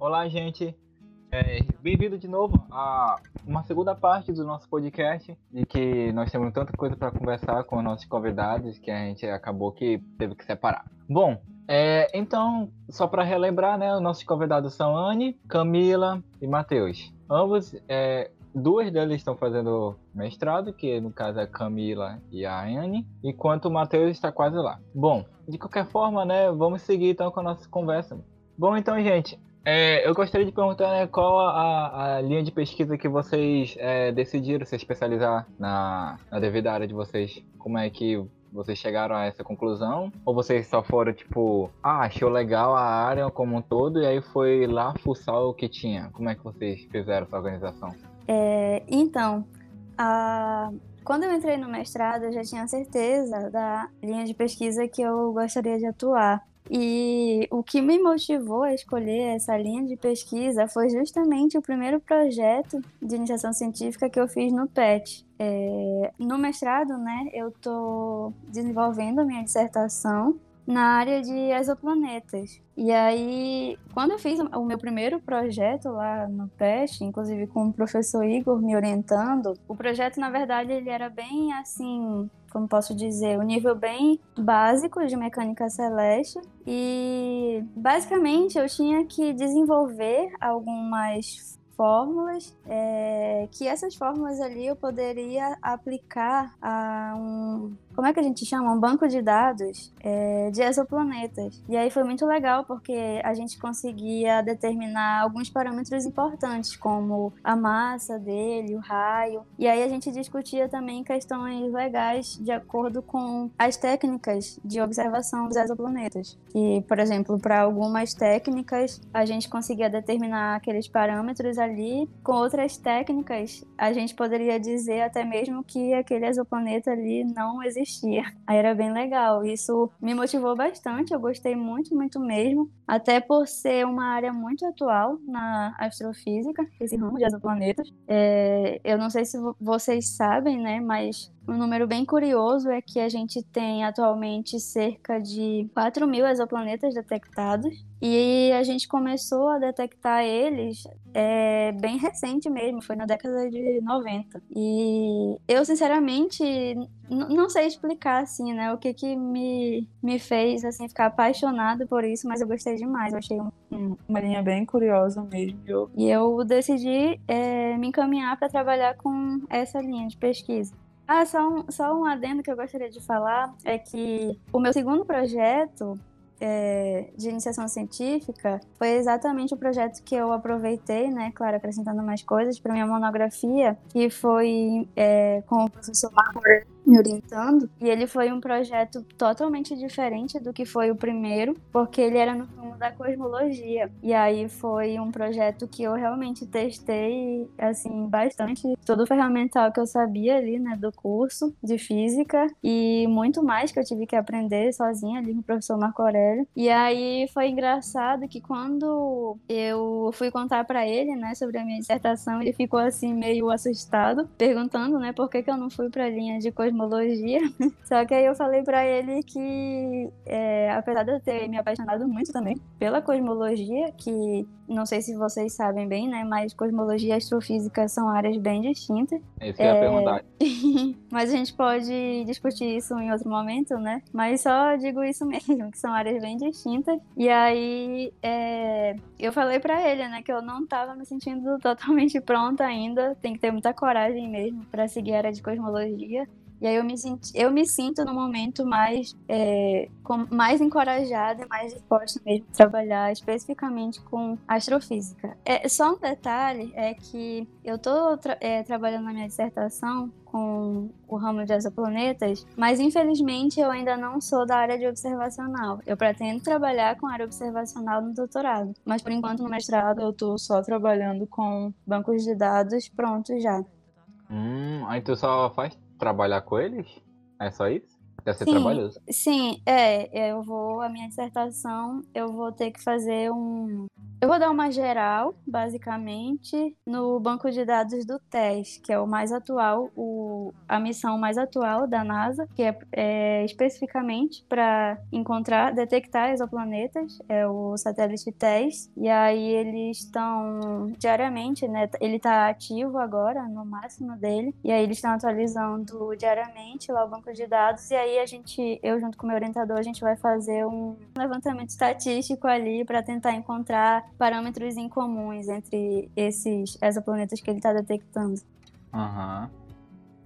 Olá, gente. É, Bem-vindo de novo a uma segunda parte do nosso podcast, de que nós temos tanta coisa para conversar com nossos convidados que a gente acabou que teve que separar. Bom, é, então, só para relembrar, né, os nossos convidados são Anne, Camila e Matheus. Ambos, é, duas deles estão fazendo mestrado, que no caso é a Camila e a Anne, enquanto o Matheus está quase lá. Bom, de qualquer forma, né, vamos seguir então com a nossa conversa. Bom, então, gente, é, eu gostaria de perguntar né, qual a, a, linha de pesquisa que vocês é, decidiram se especializar na, na devida área de vocês. Como é que vocês chegaram a essa conclusão? Ou vocês só foram, tipo, ah, achou legal a área como um todo e aí foi lá fuçar o que tinha? Como é que vocês fizeram essa organização? É, então, a... quando eu entrei no mestrado, eu já tinha certeza da linha de pesquisa que eu gostaria de atuar. E o que me motivou a escolher essa linha de pesquisa foi justamente o primeiro projeto de iniciação científica que eu fiz no PET. É, no mestrado, né, eu estou desenvolvendo a minha dissertação na área de exoplanetas. E aí, quando eu fiz o meu primeiro projeto lá no PET, inclusive com o professor Igor me orientando, o projeto, na verdade, ele era bem assim, como posso dizer, um nível bem básico de mecânica celeste. E basicamente eu tinha que desenvolver algumas fórmulas, é, que essas fórmulas ali eu poderia aplicar a um como é que a gente chama? Um banco de dados é, de exoplanetas. E aí foi muito legal porque a gente conseguia determinar alguns parâmetros importantes, como a massa dele, o raio. E aí a gente discutia também questões legais de acordo com as técnicas de observação dos exoplanetas. E, por exemplo, para algumas técnicas a gente conseguia determinar aqueles parâmetros ali, com outras técnicas a gente poderia dizer até mesmo que aquele exoplaneta ali não existia existia. Aí era bem legal. Isso me motivou bastante, eu gostei muito, muito mesmo. Até por ser uma área muito atual na astrofísica, esse ramo de exoplanetas. É, eu não sei se vocês sabem, né, mas um número bem curioso é que a gente tem atualmente cerca de 4 mil exoplanetas detectados e a gente começou a detectar eles é, bem recente mesmo, foi na década de 90. E eu, sinceramente, não sei explicar, assim, né, o que que me, me fez, assim, ficar apaixonado por isso, mas eu gostei demais, eu achei um, uma linha bem curiosa mesmo. E eu decidi é, me encaminhar para trabalhar com essa linha de pesquisa. Ah, só um, só um adendo que eu gostaria de falar é que o meu segundo projeto é, de iniciação científica foi exatamente o projeto que eu aproveitei, né, claro, acrescentando mais coisas para minha monografia, que foi é, com o professor Marco me orientando. E ele foi um projeto totalmente diferente do que foi o primeiro, porque ele era no rumo da cosmologia. E aí foi um projeto que eu realmente testei, assim, bastante todo o ferramental que eu sabia ali, né, do curso de física e muito mais que eu tive que aprender sozinha ali com o professor Marco Aurélio. E aí foi engraçado que quando eu fui contar para ele, né, sobre a minha dissertação, ele ficou assim meio assustado, perguntando, né, por que que eu não fui para a linha de cosmologia cosmologia. Só que aí eu falei para ele que, é, apesar de eu ter me apaixonado muito também pela cosmologia, que não sei se vocês sabem bem, né? Mas cosmologia e astrofísica são áreas bem distintas. É isso que eu ia é... perguntar. mas a gente pode discutir isso em outro momento, né? Mas só digo isso mesmo, que são áreas bem distintas. E aí é... eu falei para ele, né, que eu não tava me sentindo totalmente pronta ainda. Tem que ter muita coragem mesmo para seguir a área de cosmologia. E aí eu me, senti, eu me sinto no momento mais, é, com, mais encorajada e mais disposta mesmo a trabalhar especificamente com astrofísica. É, só um detalhe é que eu estou tra é, trabalhando na minha dissertação com o ramo de exoplanetas, mas infelizmente eu ainda não sou da área de observacional. Eu pretendo trabalhar com área observacional no doutorado, mas por enquanto no mestrado eu estou só trabalhando com bancos de dados prontos já. Hum, aí tu só faz trabalhar com eles? É só isso? Deve ser Sim. trabalhoso. Sim, é, eu vou, a minha dissertação, eu vou ter que fazer um. Eu vou dar uma geral, basicamente, no banco de dados do TES, que é o mais atual, o, a missão mais atual da NASA, que é, é especificamente para encontrar, detectar exoplanetas, é o satélite TES. E aí eles estão diariamente, né? Ele está ativo agora, no máximo dele, e aí eles estão atualizando diariamente lá o banco de dados, e aí a gente, eu junto com meu orientador, a gente vai fazer um levantamento estatístico ali para tentar encontrar parâmetros incomuns entre esses exoplanetas que ele está detectando. Aham.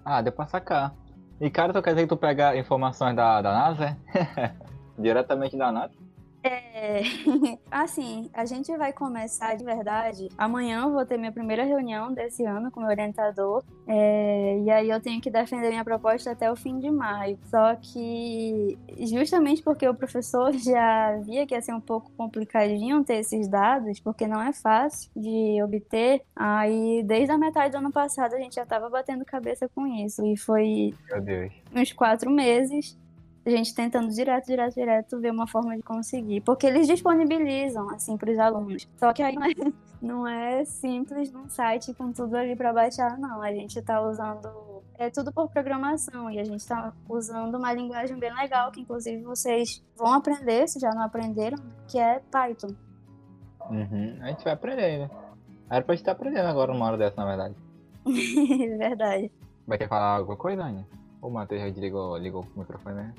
Ah, deu pra sacar. E cara, tu quer dizer que tu pega informações da, da NASA? Diretamente da NASA? É, assim, a gente vai começar de verdade. Amanhã eu vou ter minha primeira reunião desse ano com meu orientador. é, e aí eu tenho que defender minha proposta até o fim de maio. Só que, justamente porque o professor já via que ia ser um pouco complicadinho ter esses dados, porque não é fácil de obter, aí desde a metade do ano passado a gente já estava batendo cabeça com isso. E foi Meu Deus. uns quatro meses, a gente tentando direto, direto, direto ver uma forma de conseguir. Porque eles disponibilizam, assim, para os alunos. Só que aí não é, não é simples num site com tudo ali para baixar, não. A gente está usando. É tudo por programação e a gente está usando uma linguagem bem legal que, inclusive, vocês vão aprender, se já não aprenderam, que é Python. Uhum. A gente vai aprender ainda. Era pra gente estar aprendendo agora uma hora dessa, na verdade. Verdade. Vai querer falar alguma coisa, Aninha? O Matheus já ligou, ligou o microfone, né?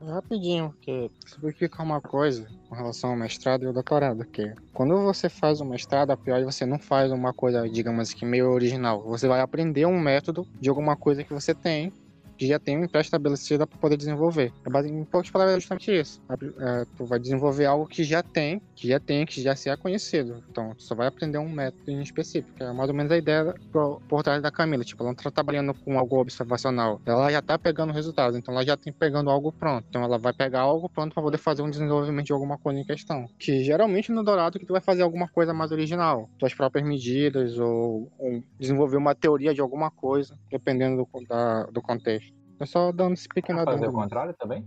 Rapidinho, porque explicar uma coisa com relação ao mestrado e ao doutorado, que quando você faz o mestrado, a pior você não faz uma coisa, digamos que meio original. Você vai aprender um método de alguma coisa que você tem, que já tem uma pré-estabelecida para poder desenvolver. É Em poucas palavras, é justamente isso. É, tu vai desenvolver algo que já tem, que já tem, que já se é conhecido. Então, tu só vai aprender um método em específico. É mais ou menos a ideia por, por trás da Camila. Tipo, ela não tá trabalhando com algo observacional. Ela já tá pegando resultados. Então, ela já tem pegando algo pronto. Então, ela vai pegar algo pronto para poder fazer um desenvolvimento de alguma coisa em questão. Que geralmente no Dourado que tu vai fazer alguma coisa mais original. Tuas próprias medidas ou, ou desenvolver uma teoria de alguma coisa, dependendo do, da- do contexto. É só dando esse pequeno Quer fazer o adendo. contrário também?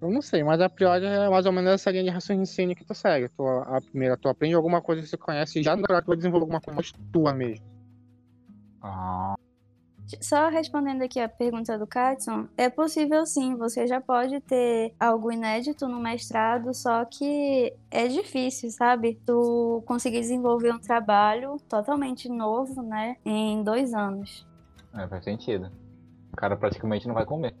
Eu não sei, mas a priori é mais ou menos essa linha de raciocínio que tu segue. Tu, a primeira, tu aprende alguma coisa que você conhece e já no tu vai desenvolver alguma coisa tua mesmo. Ah, Só respondendo aqui a pergunta do Katson, é possível sim, você já pode ter algo inédito no mestrado, só que é difícil, sabe? Tu conseguir desenvolver um trabalho totalmente novo, né, em dois anos. é, faz sentido. O cara praticamente não vai comer.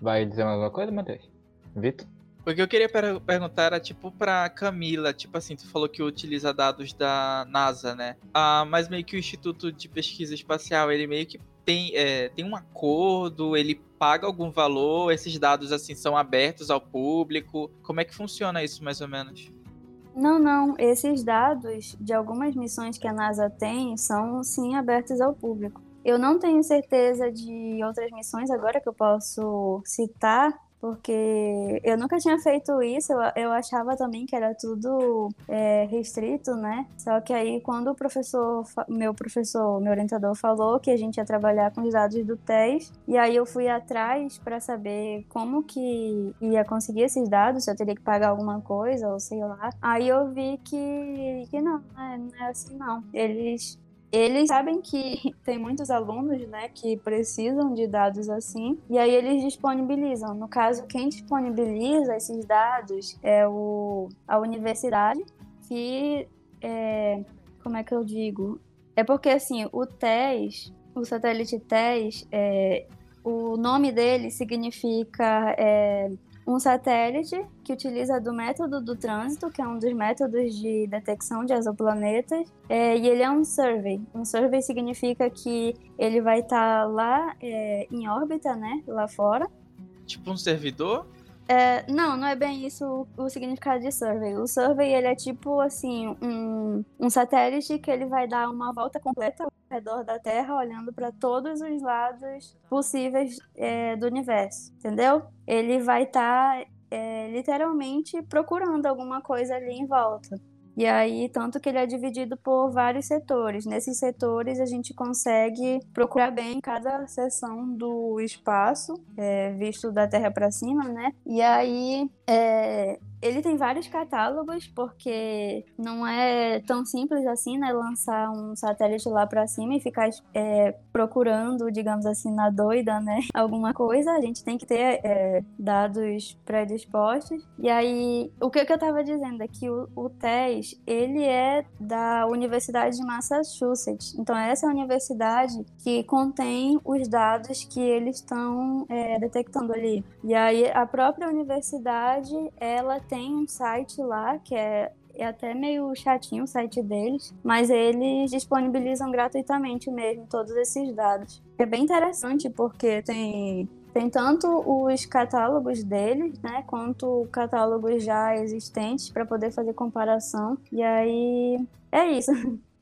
Vai dizer mais alguma coisa, Matheus? Vitor? O que eu queria per- perguntar era, tipo, pra Camila, tipo assim, tu falou que utiliza dados da NASA, né? Ah, mas meio que o Instituto de Pesquisa Espacial, ele meio que tem, é, tem um acordo, ele paga algum valor, esses dados, assim, são abertos ao público. Como é que funciona isso, mais ou menos? Não, não, esses dados de algumas missões que a NASA tem são sim abertos ao público. Eu não tenho certeza de outras missões agora que eu posso citar, porque eu nunca tinha feito isso, eu, eu achava também que era tudo é, restrito, né? Só que aí quando o professor, meu professor, meu orientador falou que a gente ia trabalhar com os dados do TES, e aí eu fui atrás para saber como que ia conseguir esses dados, se eu teria que pagar alguma coisa ou sei lá. Aí eu vi que, que não, né? não é assim não. Eles eles sabem que tem muitos alunos, né, que precisam de dados assim, e aí eles disponibilizam. No caso, quem disponibiliza esses dados é o, a universidade, que é, como é que eu digo? É porque assim, o TES, o satélite TES, é, o nome dele significa é, um satélite que utiliza do método do trânsito, que é um dos métodos de detecção de exoplanetas, é, e ele é um survey. Um survey significa que ele vai estar lá é, em órbita, né, lá fora. Tipo um servidor? É, não, não é bem isso o, o significado de survey. O survey ele é tipo assim um, um satélite que ele vai dar uma volta completa ao redor da Terra, olhando para todos os lados possíveis é, do universo, entendeu? Ele vai estar literalmente procurando alguma coisa ali em volta. E aí, tanto que ele é dividido por vários setores. Nesses setores, a gente consegue procurar bem cada seção do espaço, é, visto da Terra para cima, né? E aí, é, ele tem vários catálogos, porque não é tão simples assim, né? Lançar um satélite lá para cima e ficar é, procurando, digamos assim, na doida, né? Alguma coisa. A gente tem que ter é, dados predispostos. E aí, o que, que eu tava dizendo é que o, o TES, ele é da Universidade de Massachusetts. Então, essa é a universidade que contém os dados que eles estão é, detectando ali. E aí, a própria universidade, ela tem um site lá que é é até meio chatinho o site deles, mas eles disponibilizam gratuitamente mesmo todos esses dados. É bem interessante porque tem tem tanto os catálogos deles, né, quanto catálogos já existentes para poder fazer comparação. E aí é isso.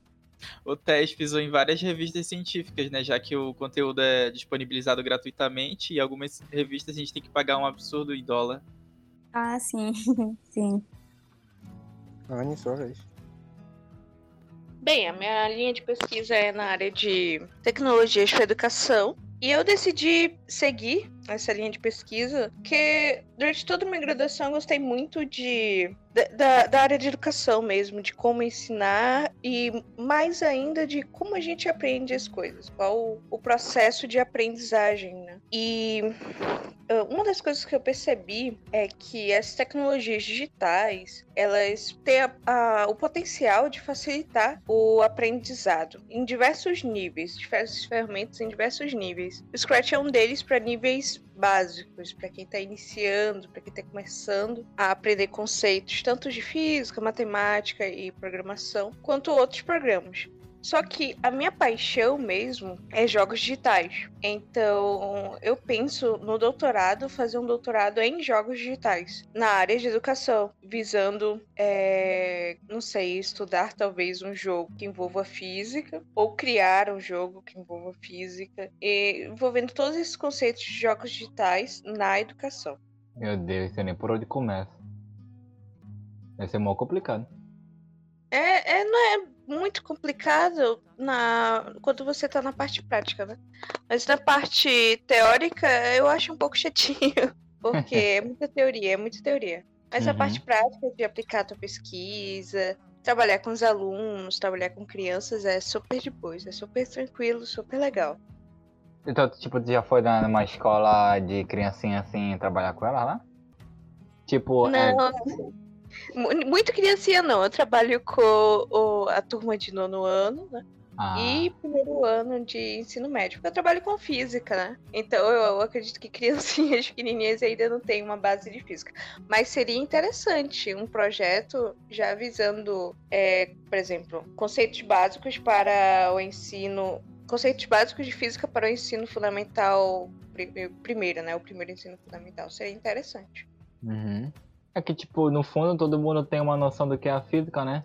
O TES pisou em várias revistas científicas, né? Já que o conteúdo é disponibilizado gratuitamente e algumas revistas a gente tem que pagar um absurdo em dólar. Ah, sim, sim. Anne, sua vez. Bem, a minha linha de pesquisa é na área de tecnologias para educação. E eu decidi seguir essa linha de pesquisa, porque durante toda a minha graduação eu gostei muito de da, da, área de educação mesmo, de como ensinar e mais ainda de como a gente aprende as coisas, qual o, o processo de aprendizagem, né? E uma das coisas que eu percebi é que as tecnologias digitais, elas têm a, a, o potencial de facilitar o aprendizado em diversos níveis, diversas ferramentas em diversos níveis. O Scratch é um deles para níveis básicos para quem está iniciando, para quem está começando a aprender conceitos tanto de física, matemática e programação, quanto outros programas. Só que a minha paixão mesmo é jogos digitais. Então, eu penso no doutorado, fazer um doutorado em jogos digitais, na área de educação, visando, é, não sei, estudar talvez um jogo que envolva física, ou criar um jogo que envolva física, e envolvendo todos esses conceitos de jogos digitais na educação. Meu Deus, eu nem por onde começa. Vai ser mó complicado. É, é, não é muito complicado na quando você tá na parte prática, né? Mas na parte teórica eu acho um pouco chatinho, porque é muita teoria, é muita teoria. Mas uhum. a parte prática de aplicar a tua pesquisa, trabalhar com os alunos, trabalhar com crianças é super de boa, é super tranquilo, super legal. Então, tipo, tu já foi numa escola de criancinha assim trabalhar com ela lá? Tipo, não, é... Muito criancinha não, eu trabalho com o, a turma de nono ano, né? Ah. E primeiro ano de ensino médio. Eu trabalho com física, né? Então eu, eu acredito que criancinhas pequenininhas ainda não têm uma base de física. Mas seria interessante um projeto já visando, é, por exemplo, conceitos básicos para o ensino. Conceitos básicos de física para o ensino fundamental primeiro, né? O primeiro ensino fundamental. Seria interessante. Uhum. É que, tipo, no fundo todo mundo tem uma noção do que é a física, né?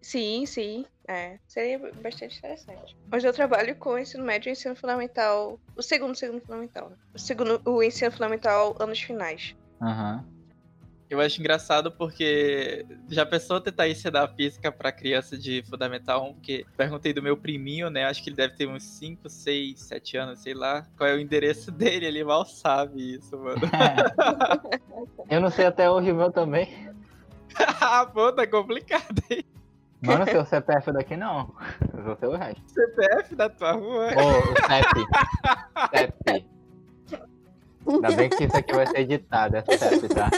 Sim, sim. É, seria bastante interessante. Hoje eu trabalho com o ensino médio e ensino fundamental. O segundo, segundo fundamental. Né? O segundo, o ensino fundamental, anos finais. Aham. Uhum. Eu acho engraçado porque já pensou tentar ensinar física pra criança de Fundamental 1, porque perguntei do meu priminho, né? Acho que ele deve ter uns 5, 6, 7 anos, sei lá. Qual é o endereço dele? Ele mal sabe isso, mano. Eu não sei até hoje o meu também. ah, pô, tá complicado, hein? Mano, seu CPF daqui não. Eu vou ter o resto. CPF da tua rua? Ô, oh, o CEP. CEP. Ainda bem que isso aqui vai ser editado, é CEP, tá?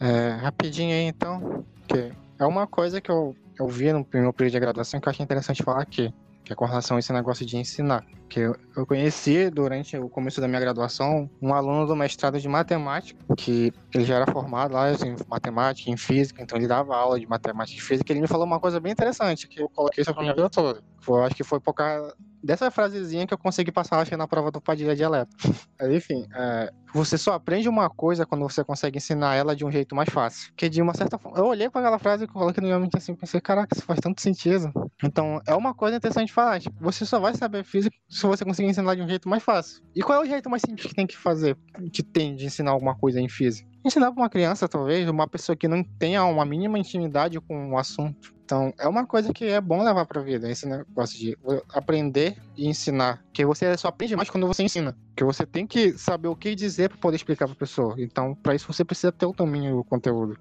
É, rapidinho aí então, que é uma coisa que eu, eu vi no primeiro período de graduação que eu achei interessante falar aqui, que é com relação a esse negócio de ensinar. Que eu, conheci durante o começo da minha graduação um aluno do mestrado de matemática, que ele já era formado lá em matemática, em física, então ele dava aula de matemática e física, e ele me falou uma coisa bem interessante, que eu coloquei isso pra minha vida toda. Foi, acho que foi por causa dessa frasezinha que eu consegui passar, acho na prova do Padilha Dialeto. Enfim, é, você só aprende uma coisa quando você consegue ensinar ela de um jeito mais fácil. Que de uma certa forma. Eu olhei para aquela frase e coloquei no meu mente assim, pensei, caraca, isso faz tanto sentido. Então, é uma coisa interessante de falar. Tipo, você só vai saber física se você conseguir ensinar de um jeito mais fácil. E qual é o jeito mais simples que tem que fazer, que tem de ensinar alguma coisa em física? Ensinar para uma criança, talvez, uma pessoa que não tenha uma mínima intimidade com o assunto. Então, é uma coisa que é bom levar pra vida, esse negócio de aprender e ensinar. Que você só aprende mais quando você ensina. Que você tem que saber o que dizer para poder explicar pra pessoa. Então, para isso você precisa ter o domínio do conteúdo.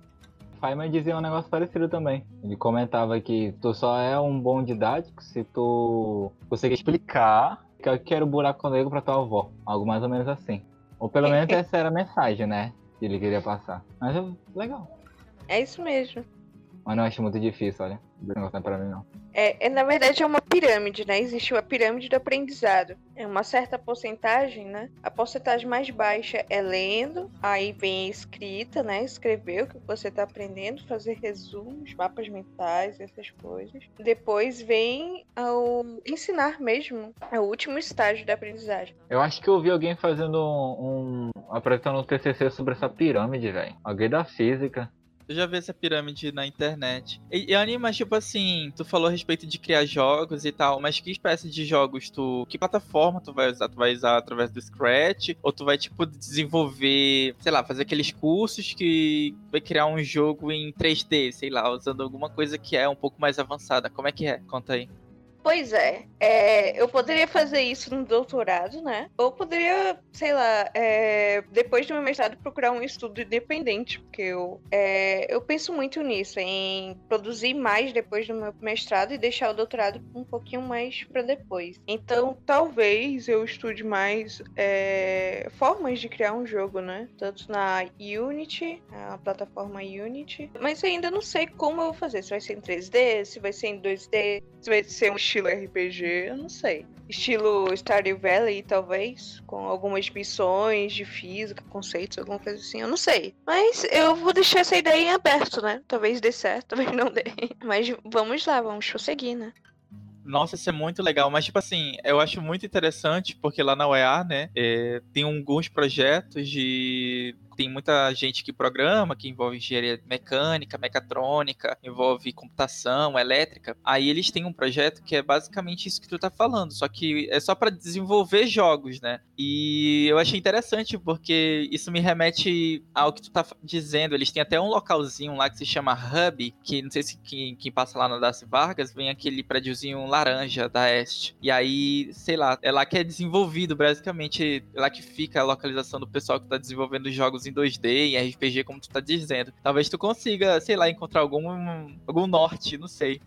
Feynman dizia um negócio parecido também. Ele comentava que tu só é um bom didático se tu conseguir explicar que era o buraco negro pra tua avó. Algo mais ou menos assim. Ou pelo menos essa era a mensagem, né? Que ele queria passar. Mas é legal. É isso mesmo. Mas não acho muito difícil, olha. Não não é mim, não. É, é, na verdade, é uma pirâmide, né? Existe a pirâmide do aprendizado. É uma certa porcentagem, né? A porcentagem mais baixa é lendo, aí vem a escrita, né? Escrever o que você está aprendendo, fazer resumos, mapas mentais, essas coisas. Depois vem o ensinar mesmo. É o último estágio da aprendizagem. Eu acho que eu vi alguém fazendo um. um apresentando um TCC sobre essa pirâmide, velho. Alguém da física. Eu já vi essa pirâmide na internet. E, e anima, tipo assim, tu falou a respeito de criar jogos e tal, mas que espécie de jogos tu. Que plataforma tu vai usar? Tu vai usar através do Scratch? Ou tu vai, tipo, desenvolver, sei lá, fazer aqueles cursos que vai criar um jogo em 3D, sei lá, usando alguma coisa que é um pouco mais avançada. Como é que é? Conta aí. Pois é, é, eu poderia fazer isso no doutorado, né? Ou poderia, sei lá, é, depois do meu mestrado procurar um estudo independente, porque eu, é, eu penso muito nisso, em produzir mais depois do meu mestrado e deixar o doutorado um pouquinho mais para depois. Então, talvez eu estude mais é, formas de criar um jogo, né? Tanto na Unity, a plataforma Unity, mas ainda não sei como eu vou fazer. Se vai ser em 3D, se vai ser em 2D, se vai ser um estilo RPG, eu não sei. Estilo Stardew Valley, talvez, com algumas missões de física, conceitos, alguma coisa assim, eu não sei. Mas eu vou deixar essa ideia em aberto, né? Talvez dê certo, talvez não dê. Mas vamos lá, vamos prosseguir, né? Nossa, isso é muito legal. Mas, tipo assim, eu acho muito interessante, porque lá na UEA, né, é, tem alguns projetos de tem muita gente que programa, que envolve engenharia mecânica, mecatrônica, envolve computação, elétrica. Aí eles têm um projeto que é basicamente isso que tu tá falando, só que é só para desenvolver jogos, né? E eu achei interessante porque isso me remete ao que tu tá dizendo. Eles têm até um localzinho lá que se chama Hub, que não sei se quem, quem passa lá na Darcy Vargas vem aquele prédiozinho laranja da Este. E aí, sei lá, é lá que é desenvolvido, basicamente, é lá que fica a localização do pessoal que tá desenvolvendo jogos em 2D, em RPG, como tu tá dizendo. Talvez tu consiga, sei lá, encontrar algum, algum norte, não sei.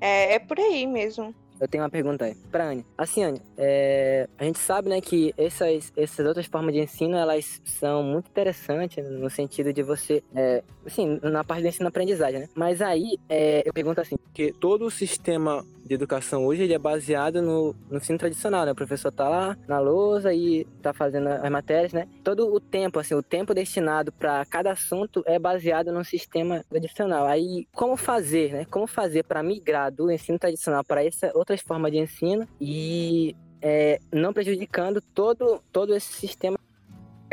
É, é por aí mesmo. Eu tenho uma pergunta aí pra Anne. Assim, Anne, é, a gente sabe, né, que essas, essas outras formas de ensino, elas são muito interessantes no sentido de você, é, assim, na parte do ensino-aprendizagem, né? Mas aí, é, eu pergunto assim, que todo o sistema de educação hoje ele é baseado no, no ensino tradicional, né? O professor tá lá na lousa e tá fazendo as matérias, né? Todo o tempo, assim, o tempo destinado para cada assunto é baseado no sistema tradicional. Aí, como fazer, né? Como fazer para migrar do ensino tradicional para essa outras formas de ensino e é, não prejudicando todo, todo esse sistema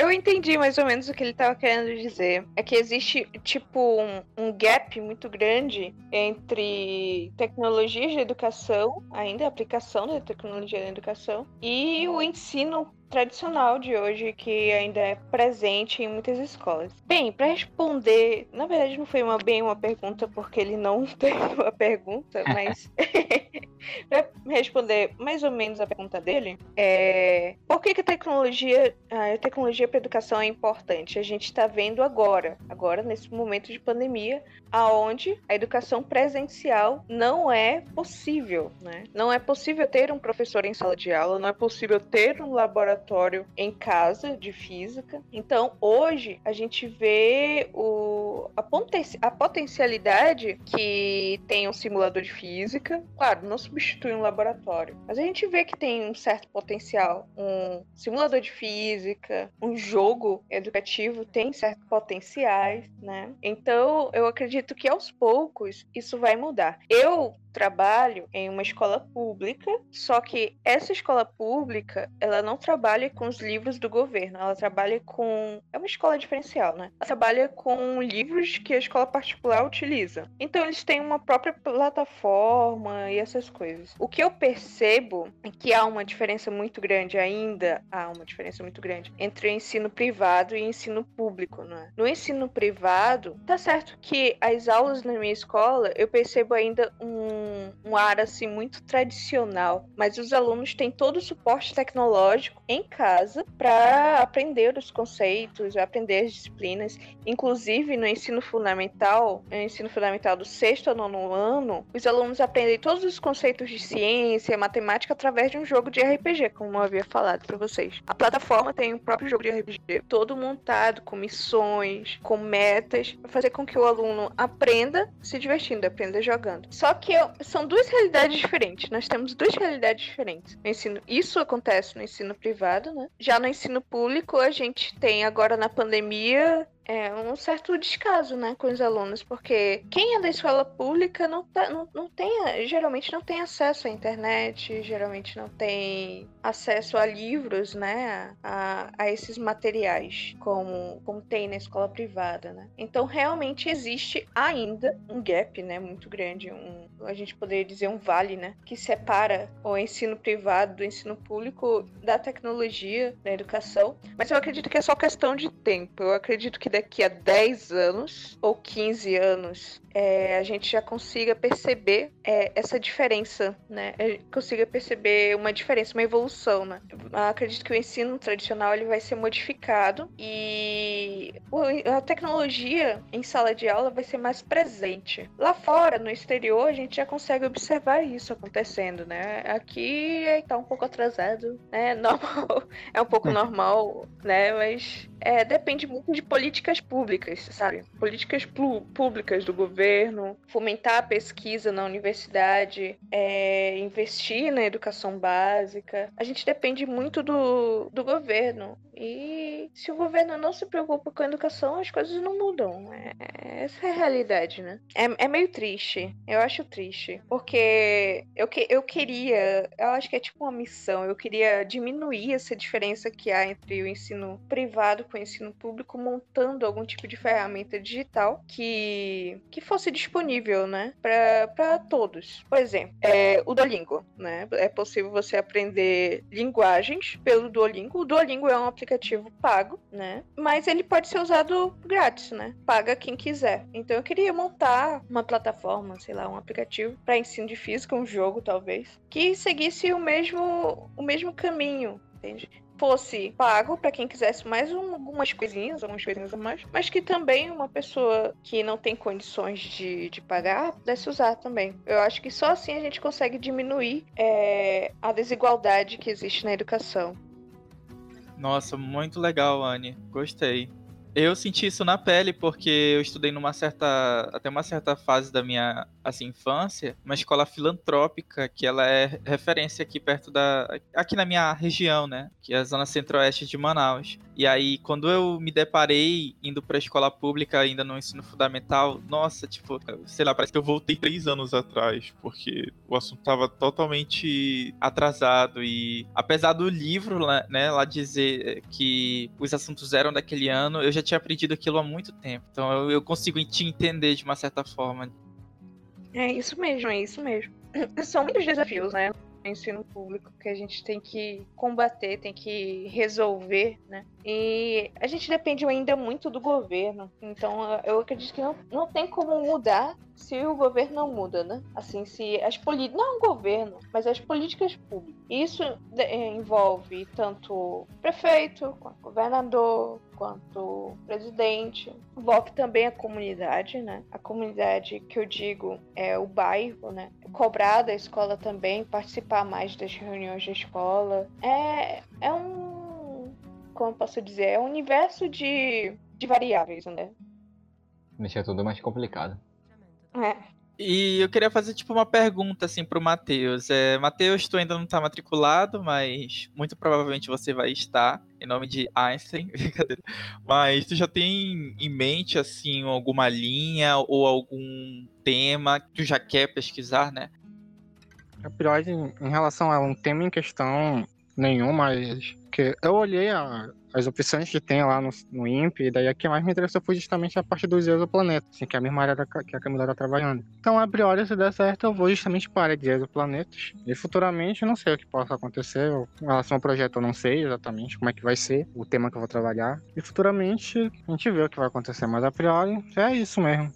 eu entendi mais ou menos o que ele estava querendo dizer. É que existe, tipo, um, um, gap muito grande entre tecnologias de educação, ainda a aplicação da tecnologia na educação, e o ensino tradicional de hoje que ainda é presente em muitas escolas. Bem, para responder, na verdade não foi uma, bem uma pergunta porque ele não tem uma pergunta, mas para responder mais ou menos a pergunta dele, é por que, que a tecnologia, a tecnologia para educação é importante? A gente está vendo agora, agora nesse momento de pandemia, aonde a educação presencial não é possível, né? Não é possível ter um professor em sala de aula, não é possível ter um laboratório em casa de física. Então, hoje a gente vê o, a, a potencialidade que tem um simulador de física. Claro, não substitui um laboratório, mas a gente vê que tem um certo potencial. Um simulador de física, um jogo educativo tem certos potenciais, né? Então, eu acredito que aos poucos isso vai mudar. Eu trabalho em uma escola pública, só que essa escola pública, ela não trabalha com os livros do governo, ela trabalha com é uma escola diferencial, né? Ela trabalha com livros que a escola particular utiliza. Então eles têm uma própria plataforma e essas coisas. O que eu percebo é que há uma diferença muito grande ainda, há uma diferença muito grande entre o ensino privado e ensino público, né? No ensino privado, tá certo que as aulas na minha escola eu percebo ainda um, um ar assim muito tradicional, mas os alunos têm todo o suporte tecnológico em casa para aprender os conceitos, aprender as disciplinas. Inclusive no ensino fundamental, no ensino fundamental do sexto ao nono ano, os alunos aprendem todos os conceitos de ciência, matemática através de um jogo de RPG, como eu havia falado para vocês. A plataforma tem o próprio jogo de RPG, todo montado com missões, com metas, para fazer com que o aluno aprenda se divertindo, aprenda jogando. Só que eu, são duas realidades diferentes. Nós temos duas realidades diferentes. No ensino, isso acontece no ensino privado, né? Já no ensino público, a gente tem agora na pandemia é um certo descaso, né, com os alunos, porque quem é da escola pública não, tá, não, não tem, geralmente não tem acesso à internet, geralmente não tem acesso a livros, né, a, a esses materiais, como, como tem na escola privada, né. Então, realmente existe ainda um gap, né, muito grande, um, a gente poderia dizer um vale, né, que separa o ensino privado do ensino público da tecnologia, da educação, mas eu acredito que é só questão de tempo, eu acredito que daqui a 10 anos ou 15 anos é, a gente já consiga perceber é, essa diferença, né? Consiga perceber uma diferença, uma evolução, né? Acredito que o ensino tradicional ele vai ser modificado e a tecnologia em sala de aula vai ser mais presente. Lá fora, no exterior, a gente já consegue observar isso acontecendo, né? Aqui está um pouco atrasado, né? Normal, é um pouco normal, né? Mas é, depende muito de políticas públicas, sabe? Políticas públicas do governo fomentar a pesquisa na universidade, é, investir na educação básica. A gente depende muito do, do governo. E se o governo não se preocupa com a educação, as coisas não mudam. É, essa é a realidade, né? É, é meio triste. Eu acho triste. Porque eu, que, eu queria, eu acho que é tipo uma missão, eu queria diminuir essa diferença que há entre o ensino privado com o ensino público, montando algum tipo de ferramenta digital que, que fosse disponível, né, para todos. Por exemplo, é, o Duolingo, né? É possível você aprender linguagens pelo Duolingo. O Duolingo é um aplicativo pago, né? Mas ele pode ser usado grátis, né? Paga quem quiser. Então eu queria montar uma plataforma, sei lá, um aplicativo para ensino de física, um jogo talvez, que seguisse o mesmo o mesmo caminho, entende? Fosse pago para quem quisesse mais um, algumas coisinhas, algumas coisinhas a mais, mas que também uma pessoa que não tem condições de, de pagar pudesse usar também. Eu acho que só assim a gente consegue diminuir é, a desigualdade que existe na educação. Nossa, muito legal, Anne. Gostei. Eu senti isso na pele porque eu estudei numa certa até uma certa fase da minha assim infância, uma escola filantrópica que ela é referência aqui perto da aqui na minha região, né, que é a zona centro-oeste de Manaus. E aí quando eu me deparei indo para a escola pública ainda no ensino fundamental, nossa, tipo, sei lá, parece que eu voltei três anos atrás porque o assunto tava totalmente atrasado e apesar do livro, né, lá dizer que os assuntos eram daquele ano, eu já tinha aprendido aquilo há muito tempo. Então eu, eu consigo te entender de uma certa forma. É isso mesmo, é isso mesmo. São muitos desafios, né? ensino público que a gente tem que combater, tem que resolver, né? E a gente depende ainda muito do governo. Então eu acredito que não, não tem como mudar se o governo não muda, né? Assim, se as políticas. Não o governo, mas as políticas públicas. Isso é, envolve tanto prefeito, governador, quanto presidente. Envolve também a comunidade, né? A comunidade que eu digo é o bairro, né? Cobrar da escola também, participar mais das reuniões da escola. É, é um. Como posso dizer? É um universo de, de variáveis, né? Deixa tudo mais complicado. É. E eu queria fazer tipo uma pergunta assim pro Matheus. É, Matheus, tu ainda não tá matriculado, mas muito provavelmente você vai estar em nome de Einstein, brincadeira. Mas tu já tem em mente assim alguma linha ou algum tema que tu já quer pesquisar, né? A priori, em relação a um tema em questão nenhum, mas que eu olhei a, as opções que tem lá no, no INPE, e daí a que mais me interessou foi justamente a parte dos exoplanetas, assim, que é a mesma área da, que a Camila está trabalhando. Então, a priori, se der certo, eu vou justamente para a área de exoplanetas. E futuramente, eu não sei o que possa acontecer. Em relação ao projeto, eu não sei exatamente como é que vai ser, o tema que eu vou trabalhar. E futuramente, a gente vê o que vai acontecer. Mas a priori, é isso mesmo.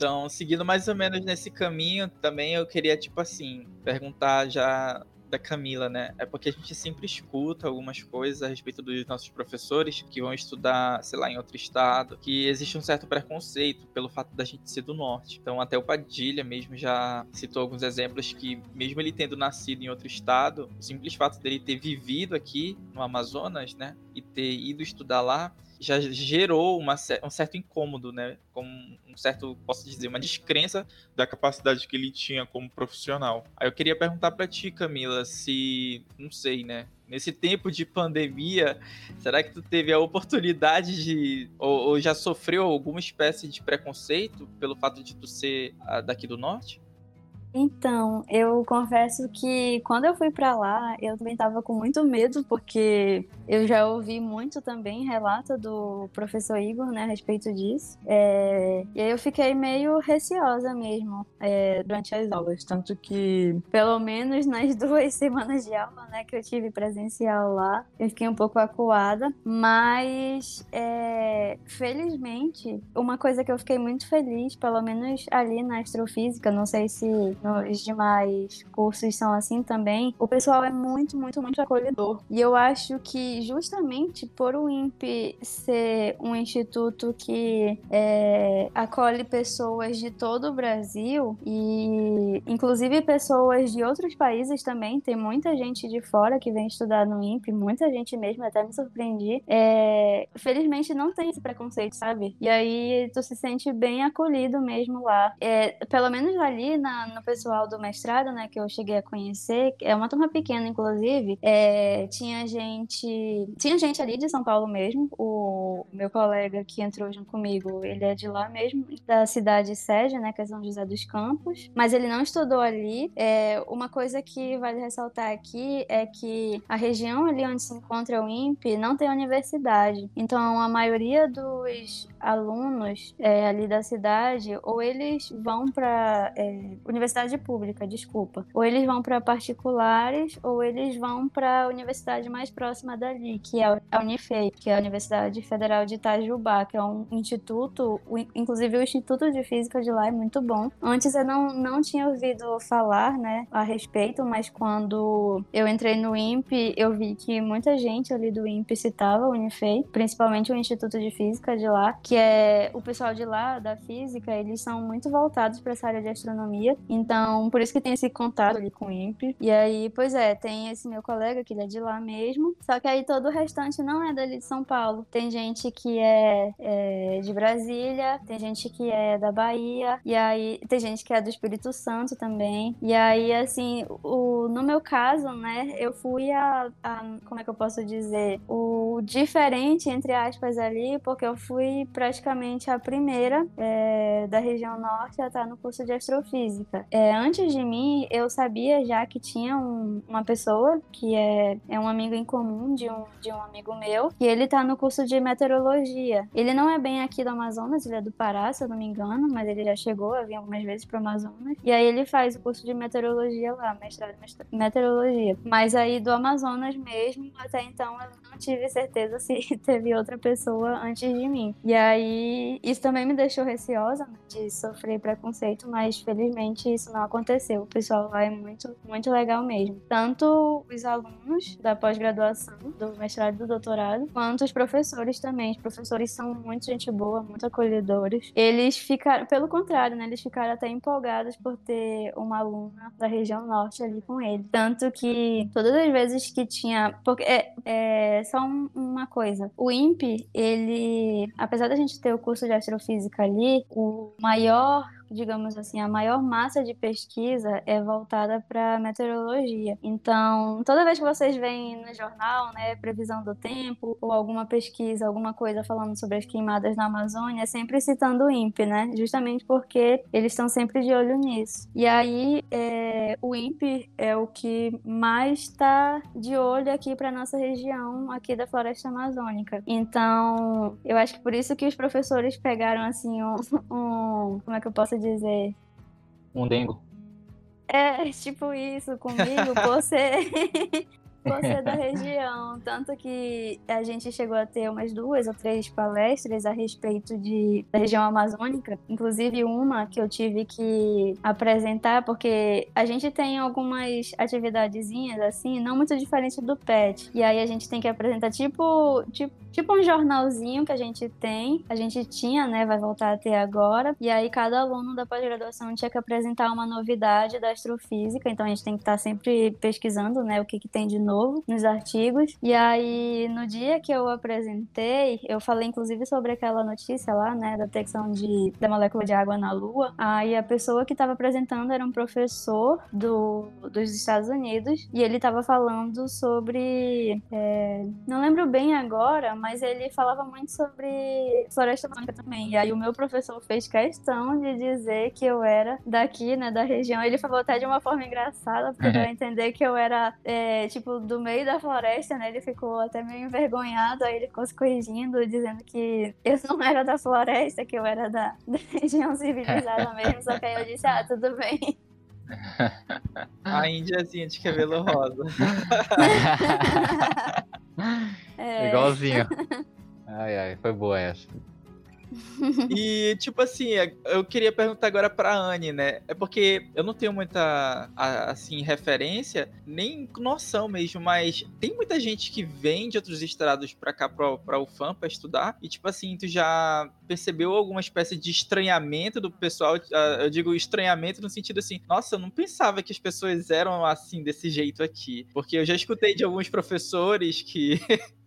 Então, seguindo mais ou menos nesse caminho, também eu queria, tipo assim, perguntar já da Camila, né? É porque a gente sempre escuta algumas coisas a respeito dos nossos professores que vão estudar, sei lá, em outro estado, que existe um certo preconceito pelo fato da gente ser do norte. Então, até o Padilha mesmo já citou alguns exemplos que, mesmo ele tendo nascido em outro estado, o simples fato dele ter vivido aqui no Amazonas, né, e ter ido estudar lá, já gerou uma, um certo incômodo, né? Como um certo, posso dizer, uma descrença da capacidade que ele tinha como profissional. Aí eu queria perguntar para ti, Camila, se, não sei, né? Nesse tempo de pandemia, será que tu teve a oportunidade de, ou, ou já sofreu alguma espécie de preconceito pelo fato de tu ser ah, daqui do norte? Então, eu confesso que quando eu fui para lá, eu também estava com muito medo, porque eu já ouvi muito também relato do professor Igor, né, a respeito disso. É... E aí eu fiquei meio receosa mesmo é, durante as aulas. Tanto que, pelo menos nas duas semanas de aula, né, que eu tive presencial lá, eu fiquei um pouco acuada. Mas, é... felizmente, uma coisa que eu fiquei muito feliz, pelo menos ali na astrofísica, não sei se nos demais cursos são assim também, o pessoal é muito, muito, muito acolhedor. E eu acho que justamente por o INPE ser um instituto que é, acolhe pessoas de todo o Brasil e inclusive pessoas de outros países também, tem muita gente de fora que vem estudar no INPE, muita gente mesmo, até me surpreendi. É, felizmente não tem esse preconceito, sabe? E aí tu se sente bem acolhido mesmo lá. É, pelo menos ali na, no pessoal do mestrado, né, que eu cheguei a conhecer, é uma turma pequena, inclusive, é, tinha gente, tinha gente ali de São Paulo mesmo, o meu colega que entrou junto comigo, ele é de lá mesmo, da cidade sede, né, que é São José dos Campos, mas ele não estudou ali. É, uma coisa que vale ressaltar aqui é que a região ali onde se encontra o INPE não tem universidade, então a maioria dos alunos é, ali da cidade, ou eles vão para é, universidade pública, desculpa, ou eles vão para particulares, ou eles vão para a universidade mais próxima dali, que é a Unifei, que é a Universidade Federal de Itajubá, que é um instituto, inclusive o Instituto de Física de lá é muito bom. Antes eu não, não tinha ouvido falar, né, a respeito, mas quando eu entrei no INPE, eu vi que muita gente ali do INPE citava a Unifei, principalmente o Instituto de Física de lá, que é o pessoal de lá, da física, eles são muito voltados para essa área de astronomia. Então, por isso que tem esse contato ali com o INPE. E aí, pois é, tem esse meu colega que ele é de lá mesmo. Só que aí todo o restante não é dali de São Paulo. Tem gente que é, é de Brasília, tem gente que é da Bahia, e aí tem gente que é do Espírito Santo também. E aí, assim, o, no meu caso, né, eu fui a, a como é que eu posso dizer? O diferente, entre aspas, ali, porque eu fui praticamente a primeira é, da região norte a estar no curso de astrofísica. É, antes de mim, eu sabia já que tinha um, uma pessoa que é, é um amigo em comum de um, de um amigo meu, e ele está no curso de meteorologia. Ele não é bem aqui do Amazonas, ele é do Pará, se eu não me engano, mas ele já chegou a vir algumas vezes para o Amazonas. E aí ele faz o curso de meteorologia lá, mestrado em meteorologia. Mas aí do Amazonas mesmo, até então eu não tive certeza se teve outra pessoa antes de mim. E aí aí, isso também me deixou receosa né, de sofrer preconceito, mas felizmente isso não aconteceu. O pessoal lá é muito, muito legal mesmo. Tanto os alunos da pós-graduação, do mestrado e do doutorado, quanto os professores também. Os professores são muito gente boa, muito acolhedores. Eles ficaram, pelo contrário, né, eles ficaram até empolgados por ter uma aluna da região norte ali com ele. Tanto que todas as vezes que tinha. Porque é, é só uma coisa. O INPE, ele, apesar da gente ter o curso de astrofísica ali, o maior digamos assim, a maior massa de pesquisa é voltada para meteorologia. Então, toda vez que vocês veem no jornal, né, previsão do tempo ou alguma pesquisa, alguma coisa falando sobre as queimadas na Amazônia, é sempre citando o INPE, né? Justamente porque eles estão sempre de olho nisso. E aí, é, o INPE é o que mais está de olho aqui para nossa região, aqui da floresta amazônica. Então, eu acho que por isso que os professores pegaram assim um, um como é que eu posso dizer? Um dengo. É, tipo isso comigo, ser você da região. Tanto que a gente chegou a ter umas duas ou três palestras a respeito de, da região amazônica. Inclusive uma que eu tive que apresentar, porque a gente tem algumas atividadezinhas assim, não muito diferente do PET. E aí a gente tem que apresentar tipo, tipo, tipo um jornalzinho que a gente tem. A gente tinha, né? Vai voltar a ter agora. E aí cada aluno da pós-graduação tinha que apresentar uma novidade da astrofísica. Então a gente tem que estar sempre pesquisando, né? O que, que tem de novo nos artigos. E aí, no dia que eu apresentei, eu falei inclusive sobre aquela notícia lá, né, da detecção de, da molécula de água na Lua. Aí a pessoa que estava apresentando era um professor do, dos Estados Unidos e ele estava falando sobre. É, não lembro bem agora, mas ele falava muito sobre floresta amazônica também. E aí o meu professor fez questão de dizer que eu era daqui, né, da região. Ele falou até de uma forma engraçada, porque eu entender que eu era, é, tipo, do meio da floresta, né? Ele ficou até meio envergonhado, aí ele ficou se corrigindo, dizendo que eu não era da floresta, que eu era da, da região civilizada mesmo. Só que aí eu disse, ah, tudo bem. A índiazinha de cabelo rosa. É. Igualzinho. Ai, ai, foi boa essa. E, tipo assim, eu queria perguntar agora pra Anne, né? É porque eu não tenho muita, assim, referência, nem noção mesmo, mas tem muita gente que vem de outros estados pra cá, pra, pra UFAM, pra estudar, e, tipo assim, tu já percebeu alguma espécie de estranhamento do pessoal? Ah, eu digo estranhamento no sentido assim, nossa, eu não pensava que as pessoas eram assim, desse jeito aqui. Porque eu já escutei de alguns professores que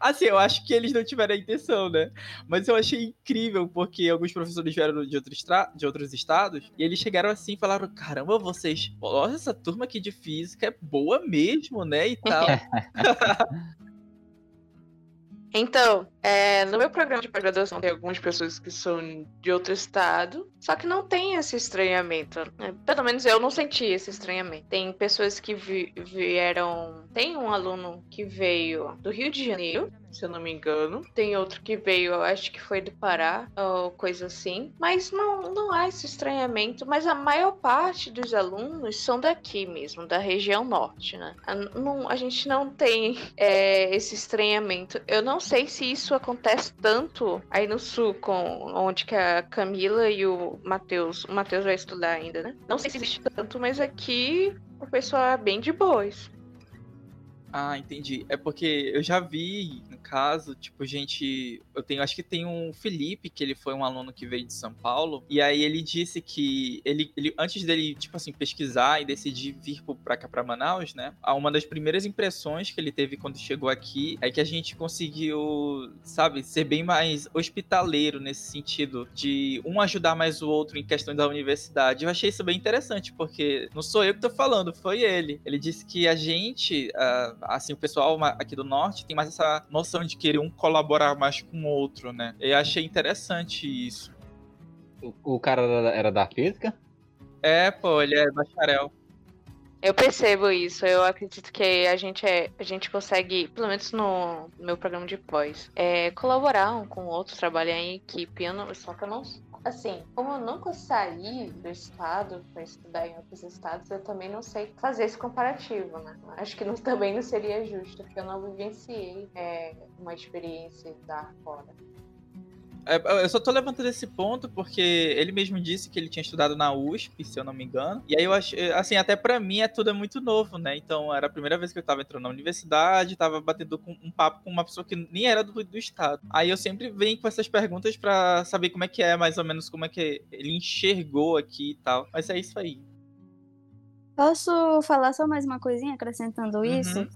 Assim, eu acho que eles não tiveram a intenção, né? Mas eu achei incrível, porque alguns professores vieram de, outros de outros estados, e eles chegaram assim e falaram: caramba, vocês, olha, essa turma aqui de física é boa mesmo, né? E tal. Então, é, no meu programa de pós-graduação tem algumas pessoas que são de outro estado, só que não tem esse estranhamento. Né? Pelo menos eu não senti esse estranhamento. Tem pessoas que vi vieram. Tem um aluno que veio do Rio de Janeiro, se eu não me engano. Tem outro que veio, eu acho que foi do Pará, ou coisa assim. Mas não, não há esse estranhamento. Mas a maior parte dos alunos são daqui mesmo, da região norte, né? A, não, a gente não tem é, esse estranhamento. Eu não sei se isso acontece tanto aí no sul, com onde que a Camila e o Matheus. O Matheus vai estudar ainda, né? Não sei se existe tanto, mas aqui o pessoal é bem de boas. Ah, entendi. É porque eu já vi, caso, tipo, gente. Eu tenho, acho que tem um Felipe, que ele foi um aluno que veio de São Paulo. E aí ele disse que ele, ele antes dele, tipo assim, pesquisar e decidir vir pra cá pra Manaus, né? Uma das primeiras impressões que ele teve quando chegou aqui é que a gente conseguiu, sabe, ser bem mais hospitaleiro nesse sentido, de um ajudar mais o outro em questões da universidade. Eu achei isso bem interessante, porque não sou eu que tô falando, foi ele. Ele disse que a gente. Uh, assim, o pessoal aqui do norte tem mais essa noção de querer um colaborar mais com o outro, né? Eu achei interessante isso. O, o cara era da física? É, pô, ele é bacharel. Eu percebo isso. Eu acredito que a gente é, a gente consegue, pelo menos no meu programa de pós, é, colaborar um com o outro, trabalhar em equipe. Eu não, só que eu não assim, como eu nunca saí do estado para estudar em outros estados, eu também não sei fazer esse comparativo, né? Acho que não, também não seria justo, porque eu não vivenciei é, uma experiência da fora. É, eu só tô levantando esse ponto porque ele mesmo disse que ele tinha estudado na USP, se eu não me engano. E aí eu acho, assim, até para mim é tudo é muito novo, né? Então era a primeira vez que eu tava entrando na universidade, tava batendo com, um papo com uma pessoa que nem era do, do estado. Aí eu sempre venho com essas perguntas para saber como é que é, mais ou menos como é que ele enxergou aqui e tal. Mas é isso aí. Posso falar só mais uma coisinha acrescentando Uhum. isso?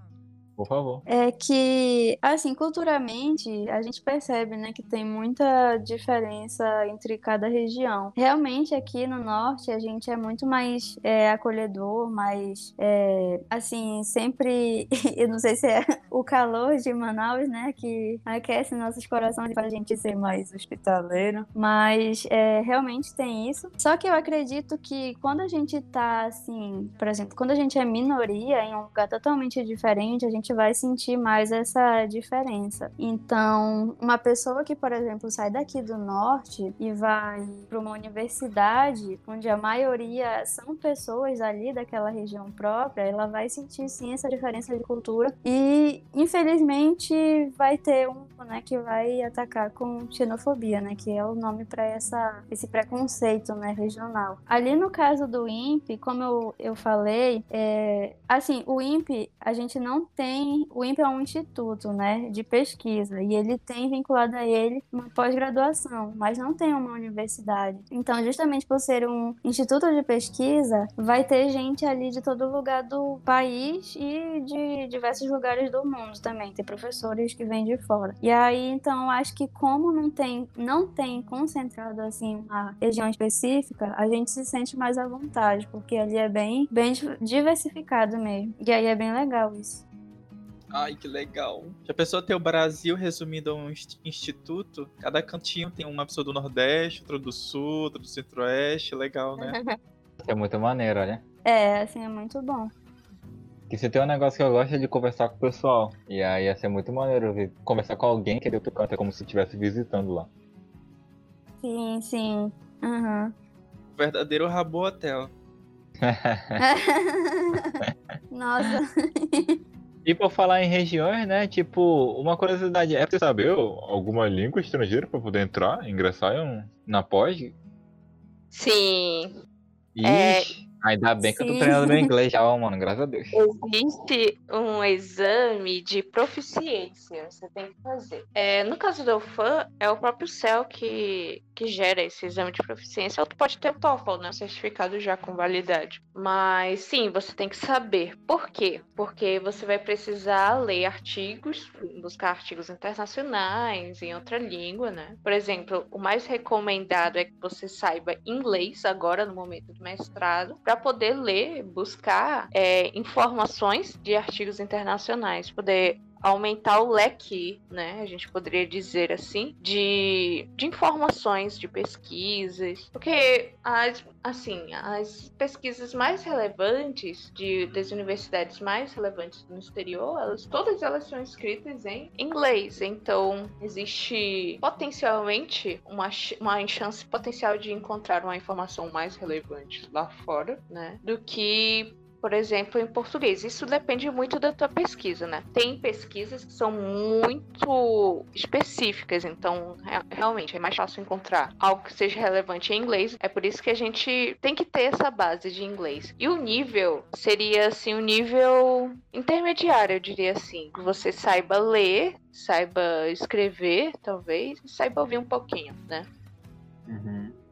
Por favor. é que, assim, culturalmente, a gente percebe, né, que tem muita diferença entre cada região. Realmente, aqui no norte, a gente é muito mais é, acolhedor, mais, é, assim, sempre, eu não sei se é o calor de Manaus, né, que aquece nossos corações faz a gente ser mais hospitaleiro, mas é, realmente tem isso. Só que eu acredito que quando a gente tá, assim, por exemplo, quando a gente é minoria em um lugar totalmente diferente, a gente vai sentir mais essa diferença. Então, uma pessoa que, por exemplo, sai daqui do norte e vai para uma universidade onde a maioria são pessoas ali daquela região própria, ela vai sentir sim essa diferença de cultura e, infelizmente, vai ter um né, que vai atacar com xenofobia, né, que é o nome para essa esse preconceito, né, regional. Ali no caso do INPE, como eu, eu falei, é, assim, o INPE a gente não tem, o INPE é um instituto, né, de pesquisa e ele tem vinculado a ele uma pós-graduação, mas não tem uma universidade. Então, justamente por ser um instituto de pesquisa, vai ter gente ali de todo lugar do país e de diversos lugares do mundo também. Tem professores que vêm de fora. E aí, então, acho que como não tem, não tem concentrado assim uma região específica, a gente se sente mais à vontade, porque ali é bem, bem diversificado mesmo. E aí é bem legal isso. Ai, que legal. Já pensou ter o Brasil resumido a um inst- instituto? Cada cantinho tem uma pessoa do Nordeste, outro do Sul, outro do Centro-Oeste. Legal, né? Isso é muito maneiro, olha. É, assim, é muito bom. Que se tem um negócio que eu gosto é de conversar com o pessoal. E aí ia ser muito maneiro ver- conversar com alguém que é de outro canto, é como se estivesse visitando lá. Sim, sim. Uhum. Verdadeiro Rabo Hotel. Nossa. E por falar em regiões, né? Tipo, uma curiosidade é você saber alguma língua estrangeira pra poder entrar, ingressar em na pós? Sim. Ixi, ainda bem que eu tô treinando meu inglês já, mano, graças a Deus. Existe um exame de proficiência, você tem que fazer. É, no caso do UFAM, é o próprio CEL que, que gera esse exame de proficiência. Ou tu pode ter o TOEFL, né? Certificado já com validade. Mas sim, você tem que saber. Por quê? Porque você vai precisar ler artigos, buscar artigos internacionais em outra língua, né? Por exemplo, o mais recomendado é que você saiba inglês agora no momento do mestrado, para poder ler, buscar é, informações de artigos internacionais, poder aumentar o leque, né? A gente poderia dizer assim, de, de informações, de pesquisas, porque as, assim, as pesquisas mais relevantes de, das universidades mais relevantes no exterior, elas, todas elas são escritas em inglês, então existe potencialmente uma, uma chance potencial de encontrar uma informação mais relevante lá fora, né? Do que por exemplo, em português. Isso depende muito da tua pesquisa, né? Tem pesquisas que são muito específicas, então rea- realmente é mais fácil encontrar algo que seja relevante em inglês. É por isso que a gente tem que ter essa base de inglês. E o nível seria assim, um nível intermediário, eu diria assim. Que você saiba ler, saiba escrever, talvez, e saiba ouvir um pouquinho, né?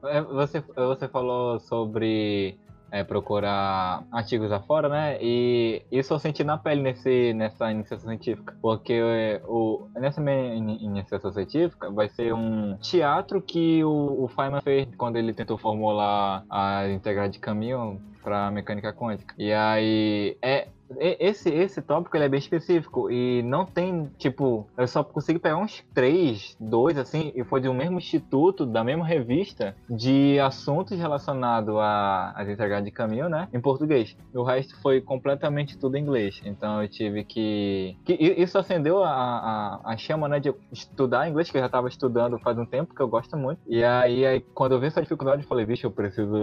É, Você, você falou sobre é, procurar artigos afora, né? E isso eu senti na pele nesse, nessa iniciação científica. Porque o, nessa minha in- iniciação científica vai ser um teatro que o, o Feynman fez quando ele tentou formular a integral de caminho para mecânica quântica. E aí é esse esse tópico ele é bem específico e não tem tipo eu só consegui pegar uns três, dois assim e foi do mesmo instituto, da mesma revista de assuntos relacionados a integrais de caminho, né, em português. O resto foi completamente tudo em inglês. Então eu tive que, que isso acendeu a, a, a chama, né, de estudar inglês que eu já estava estudando faz um tempo que eu gosto muito. E aí, aí quando eu vi essa dificuldade eu falei, vixe, eu preciso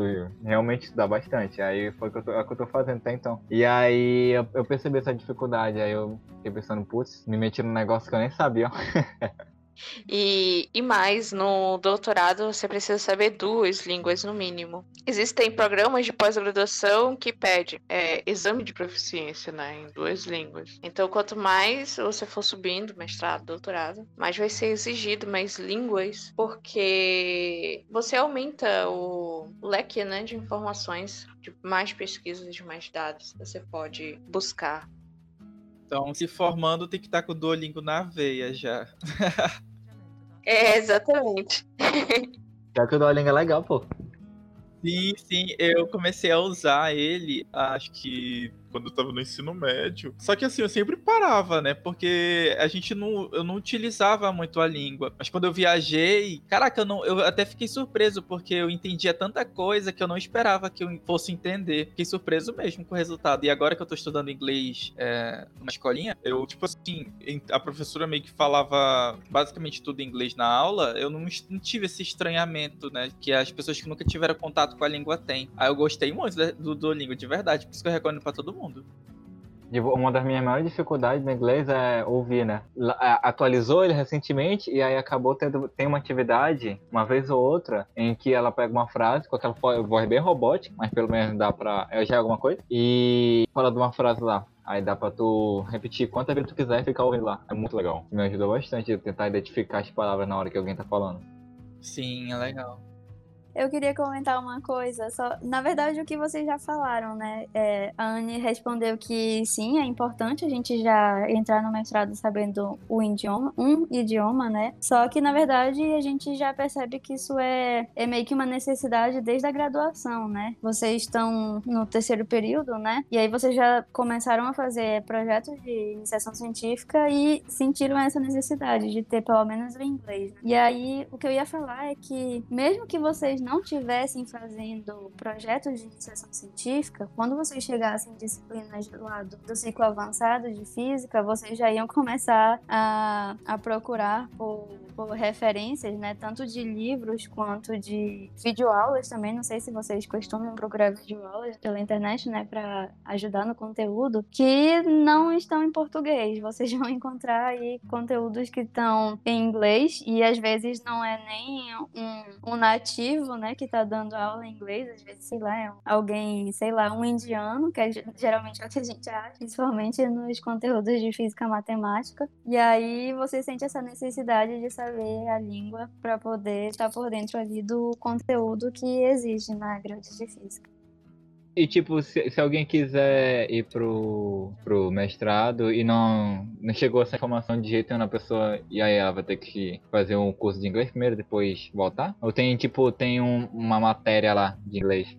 realmente estudar bastante. Aí foi o que eu é o que eu tô fazendo até então. E aí eu, eu percebi essa dificuldade, aí eu fiquei pensando, putz, me meti num negócio que eu nem sabia. E, e mais, no doutorado você precisa saber duas línguas no mínimo. Existem programas de pós-graduação que pede é, exame de proficiência né, em duas línguas. Então, quanto mais você for subindo, mestrado, doutorado, mais vai ser exigido mais línguas, porque você aumenta o leque né, de informações, de mais pesquisas, de mais dados você pode buscar. Então, se formando, tem que estar com o Duolingo na veia já. É, exatamente. Pior que o Duolingo é legal, pô. Sim, sim, eu comecei a usar ele, acho que quando eu tava no ensino médio. Só que assim, eu sempre parava, né? Porque a gente não. Eu não utilizava muito a língua. Mas quando eu viajei, caraca, eu, não, eu até fiquei surpreso, porque eu entendia tanta coisa que eu não esperava que eu fosse entender. Fiquei surpreso mesmo com o resultado. E agora que eu tô estudando inglês é, numa escolinha, eu, tipo assim, a professora meio que falava basicamente tudo em inglês na aula, eu não, não tive esse estranhamento, né? Que as pessoas que nunca tiveram contato com a língua têm. Aí eu gostei muito do Duolingo, de verdade. Por isso que eu recomendo pra todo mundo mundo. Uma das minhas maiores dificuldades no inglês é ouvir, né? Atualizou ele recentemente e aí acabou tendo tem uma atividade, uma vez ou outra, em que ela pega uma frase com aquela voz bem robótica, mas pelo menos dá pra. É já alguma coisa, e fala de uma frase lá. Aí dá pra tu repetir quantas vezes tu quiser e ficar ouvindo lá. É muito legal. Me ajudou bastante tentar identificar as palavras na hora que alguém tá falando. Sim, é legal. Eu queria comentar uma coisa, só, na verdade o que vocês já falaram, né? É, a Anne respondeu que sim, é importante a gente já entrar no mestrado sabendo o idioma, um idioma, né? Só que na verdade a gente já percebe que isso é, é meio que uma necessidade desde a graduação, né? Vocês estão no terceiro período, né? E aí vocês já começaram a fazer projetos de iniciação científica e sentiram essa necessidade de ter pelo menos o inglês. E aí o que eu ia falar é que mesmo que vocês vocês não tivessem fazendo projetos de iniciação científica, quando vocês chegassem em disciplinas do lado do ciclo avançado de física, vocês já iam começar a, a procurar por, por referências, né, tanto de livros quanto de videoaulas também. Não sei se vocês costumam procurar videoaulas pela internet, né, para ajudar no conteúdo, que não estão em português. Vocês vão encontrar aí conteúdos que estão em inglês e às vezes não é nem um, um nativo né, que tá dando aula em inglês, às vezes, sei lá, é alguém, sei lá, um indiano, que é geralmente é o que a gente acha, principalmente nos conteúdos de física matemática. E aí você sente essa necessidade de saber a língua para poder estar por dentro ali do conteúdo que existe na grade de física. E tipo, se, se, alguém quiser ir pro, pro mestrado e não, não chegou essa informação de jeito nenhum na pessoa, e aí ela vai ter que fazer um curso de inglês primeiro, depois voltar? Ou tem, tipo, tem um, uma matéria lá de inglês?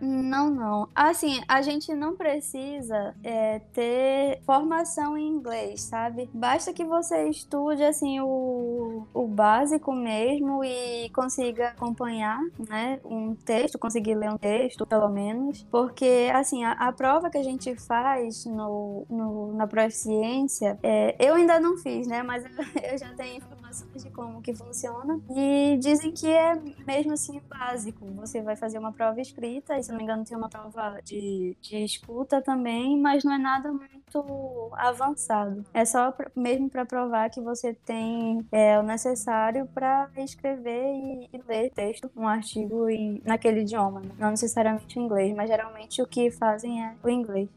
Não, não. Assim, a gente não precisa é, ter formação em inglês, sabe? Basta que você estude, assim, o, o básico mesmo e consiga acompanhar, né? Um texto, conseguir ler um texto, pelo menos. Porque, assim, a, a prova que a gente faz no, no, na proficiência, é, eu ainda não fiz, né? Mas eu já tenho informações de como que funciona. E dizem que é mesmo assim básico. Você vai fazer uma prova escrita, se não me engano, tem uma prova de, de escuta também, mas não é nada muito avançado. É só pra, mesmo para provar que você tem é, o necessário para escrever e, e, ler texto, um artigo em, naquele idioma. Né? Não necessariamente o inglês, mas geralmente o que fazem é o inglês.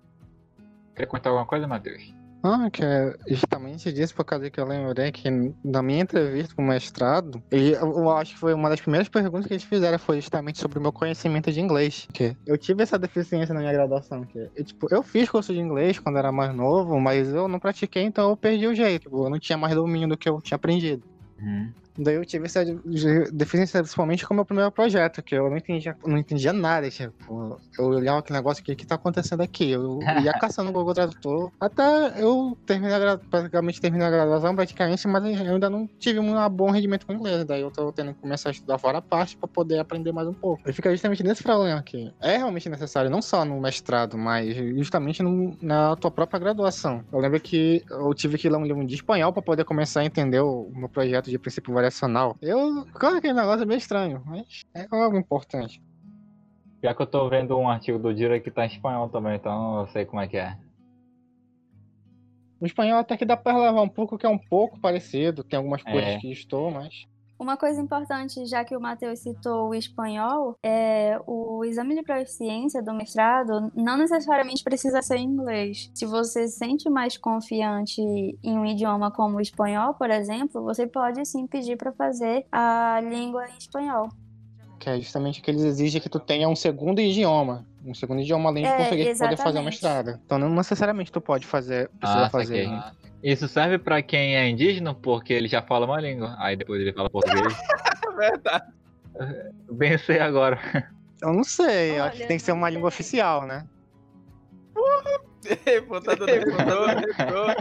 Quer contar alguma coisa, Matheus? Ah, que é justamente disso, por causa que eu lembrei que na minha entrevista com o mestrado, eu acho que foi uma das primeiras perguntas que eles fizeram foi justamente sobre o meu conhecimento de inglês. Que eu tive essa deficiência na minha graduação. Que eu, tipo, eu fiz curso de inglês quando era mais novo, mas eu não pratiquei, então eu perdi o jeito. Tipo, eu não tinha mais domínio do que eu tinha aprendido. Uhum. Daí eu tive essa deficiência principalmente com o meu primeiro projeto, que eu não entendia, não entendia nada. Tipo, eu olhava aquele negócio, o que que tá acontecendo aqui? Eu ia caçando o Google Tradutor até eu terminar, praticamente terminar a graduação, praticamente, mas eu ainda não tive um bom rendimento com inglês. Daí eu tô tendo que começar a estudar fora a parte para poder aprender mais um pouco. E fica justamente nesse problema aqui. É realmente necessário, não só no mestrado, mas justamente no, na tua própria graduação. Eu lembro que eu tive que ler um livro de espanhol para poder começar a entender o meu projeto de princípio variável operacional. Eu. Claro que aquele negócio é meio estranho, mas é algo importante. Já que eu tô vendo um artigo do Dira que tá em espanhol também, então eu sei como é que é. O espanhol até que dá pra levar um pouco, que é um pouco parecido, tem algumas coisas é. que estou, mas. Uma coisa importante, já que o Matheus citou o espanhol, é o exame de proficiência do mestrado não necessariamente precisa ser em inglês. Se você se sente mais confiante em um idioma como o espanhol, por exemplo, você pode sim pedir para fazer a língua em espanhol. Que é justamente que eles exigem que tu tenha um segundo idioma. Um segundo idioma além de É, português pra poder fazer exatamente. mestrado. Então não necessariamente tu pode fazer, precisa Ah, fazer. Isso serve pra quem é indígena, porque ele já fala uma língua. Aí depois ele fala português. É verdade. Bem sei agora. Eu não sei, eu acho que Olha, tem que ser uma língua oficial, né? Defensor.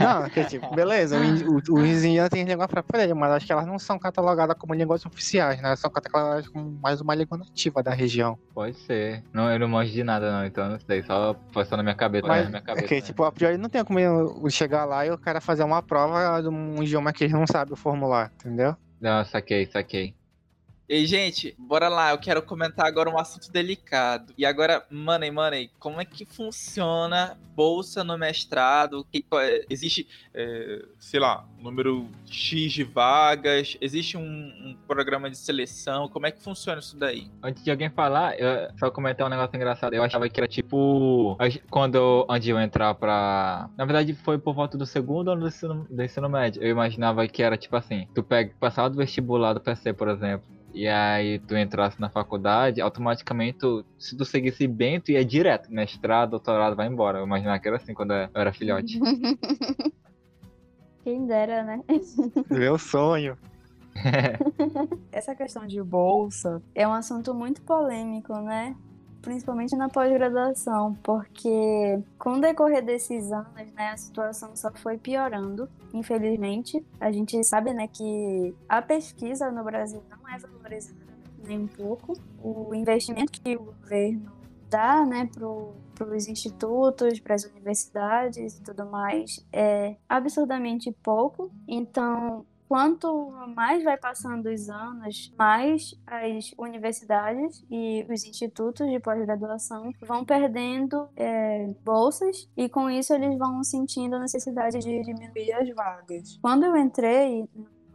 Não, que tipo, beleza, os indígenas têm língua própria mas acho que elas não são catalogadas como línguas oficiais, né? Elas são catalogadas como mais uma língua nativa da região. Pode ser. Não, eu não manjo de nada não, então eu não sei. Só foi só na minha cabeça. Mas na minha cabeça Porque, né? tipo, a priori não tem como eu chegar lá e o cara fazer uma prova de um idioma que ele não sabe formular, entendeu? Não, saquei, saquei. E, gente, bora lá. Eu quero comentar agora um assunto delicado. E agora, money, money, como é que funciona bolsa no mestrado? Que- é- existe, é, sei lá, número X de vagas? Existe um, um programa de seleção? Como é que funciona isso daí? Antes de alguém falar, eu só comentar um negócio engraçado. Eu achava que era tipo. Quando antes de eu entrar pra. Na verdade, foi por volta do segundo ano do ensino, do ensino médio. Eu imaginava que era tipo assim: tu pega, passava do vestibular do PC, por exemplo. E aí tu entrasse na faculdade, automaticamente, tu, se tu seguisse bem, tu ia direto. Mestrado, doutorado, vai embora. Eu imaginava que era assim quando eu era filhote. Quem dera, né? Meu sonho. Essa questão de bolsa, É um assunto muito polêmico, né? Principalmente na pós-graduação, porque com o decorrer desses anos, né, a situação só foi piorando, infelizmente. A gente sabe, né, que a pesquisa no Brasil não é valorizada nem um pouco. O investimento que o governo dá, né, para os institutos, para as universidades e tudo mais é absurdamente pouco. Então, quanto mais vai passando os anos, mais as universidades e os institutos de pós-graduação vão perdendo é, bolsas e com isso eles vão sentindo a necessidade de diminuir. as vagas. Quando eu entrei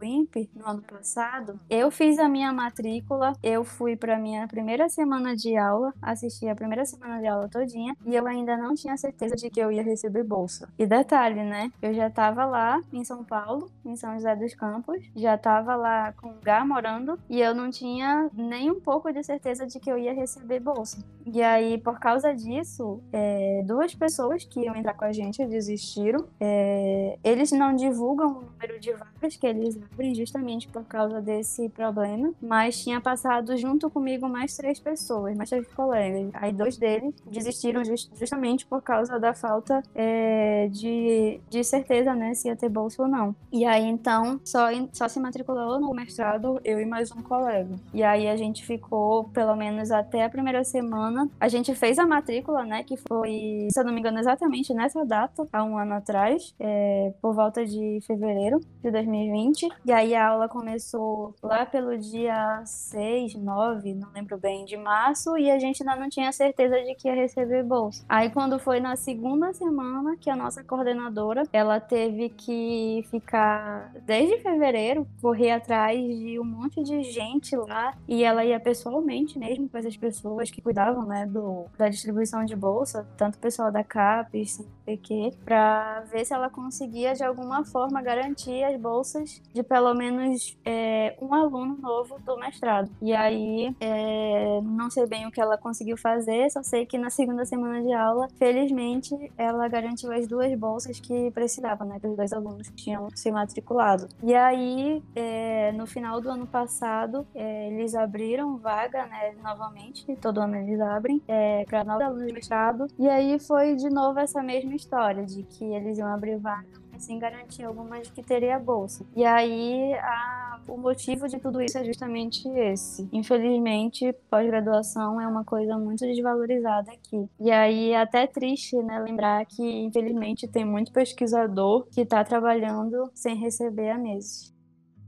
INPE no ano passado, eu fiz a minha matrícula, eu fui para minha primeira semana de aula, assisti a primeira semana de aula todinha e eu ainda não tinha certeza de que eu ia receber bolsa. E detalhe, né? Eu já tava lá em São Paulo, em São José dos Campos, já tava lá com o Gá morando e eu não tinha nem um pouco de certeza de que eu ia receber bolsa. E aí, por causa disso, é, duas pessoas que iam entrar com a gente desistiram. É, eles não divulgam o número de vagas que eles abrem justamente por causa desse problema, mas tinha passado junto comigo mais três pessoas, mais três colegas. Aí dois deles desistiram jus- justamente por causa da falta é, de, de certeza, né, se ia ter bolsa ou não. E aí então só, só se matriculou no mestrado eu e mais um colega. E aí a gente ficou pelo menos até a primeira semana. A gente fez a matrícula, né, que foi, se eu não me engano, exatamente nessa data, há um ano atrás, é, por volta de fevereiro de 2020. E aí a aula começou lá pelo dia 6, 9, não lembro bem, de março, e a gente ainda não tinha certeza de que ia receber bolsa. Aí quando foi na segunda semana que a nossa coordenadora, ela teve que ficar desde fevereiro, correr atrás de um monte de gente lá, e ela ia pessoalmente mesmo com essas pessoas que cuidavam, né, do, da distribuição de bolsa, tanto o pessoal da CAPES, CNPq, para ver se ela conseguia de alguma forma garantir as bolsas de pelo menos é, um aluno novo do mestrado. E aí, é, não sei bem o que ela conseguiu fazer, só sei que na segunda semana de aula, felizmente, ela garantiu as duas bolsas que precisava, né, para os dois alunos que tinham se matriculado. E aí, é, no final do ano passado, é, eles abriram vaga, né, novamente, todo ano eles abrem, é, para novos alunos de mestrado. E aí foi de novo essa mesma história, de que eles iam abrir vaga sem garantir alguma de que teria bolsa. E aí a- o motivo de tudo isso é justamente esse. Infelizmente, pós-graduação é uma coisa muito desvalorizada aqui. E aí é até triste, né, lembrar que infelizmente tem muito pesquisador que está trabalhando sem receber há meses.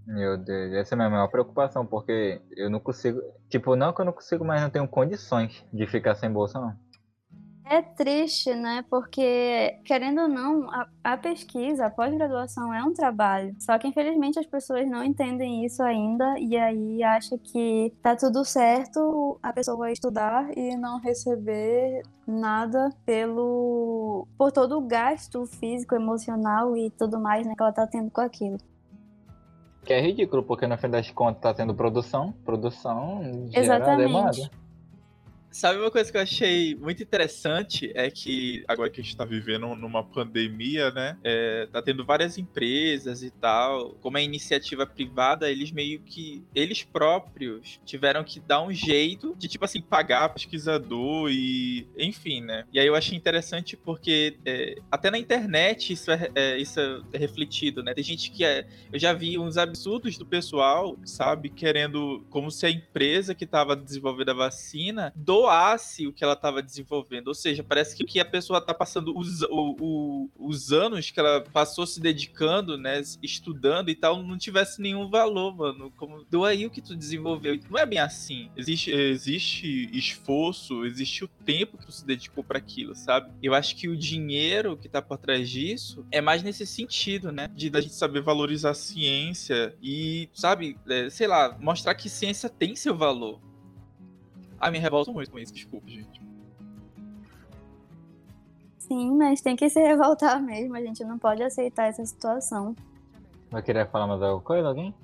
Meu Deus, essa é a minha maior preocupação, porque eu não consigo. Tipo, não que eu não consigo, mas não tenho condições de ficar sem bolsa, não. É triste, né? Porque, querendo ou não, a, a pesquisa, a pós-graduação é um trabalho. Só que, infelizmente, as pessoas não entendem isso ainda e aí acham que tá tudo certo a pessoa estudar e não receber nada pelo por todo o gasto físico, emocional e tudo mais né, que ela tá tendo com aquilo. Que é ridículo, porque no fim das contas tá tendo produção, produção gera Exatamente. demanda. Sabe uma coisa que eu achei muito interessante é que Agora que a gente tá vivendo numa pandemia, né? É, tá tendo várias empresas e tal. como é iniciativa privada, eles meio que eles próprios tiveram que dar um jeito de tipo assim pagar Pesquisador e. enfim, né? E aí eu achei interessante porque é, até na internet isso é, é- isso é refletido, né? Tem gente que é. Eu já vi uns absurdos do pessoal, sabe, querendo. Como se a empresa que estava desenvolvendo a vacina doasse o que ela estava desenvolvendo. Ou seja, parece que que a pessoa tá passando os, o- o- os anos que ela passou se dedicando, né? Estudando e tal, não tivesse nenhum valor, mano. Como doa aí o que tu desenvolveu. Não é bem assim. Existe, existe esforço, existe o tempo que tu se dedicou para aquilo, sabe? Eu acho que o dinheiro que tá por trás disso é mais nesse sentido, né? De da gente saber valorizar a ciência E, sabe, é, sei lá, mostrar que ciência tem seu valor. Ah, me revolto muito com isso, desculpa, gente. Sim, mas tem que se revoltar mesmo. A gente não pode aceitar essa situação. Vai querer falar mais alguma coisa, alguém?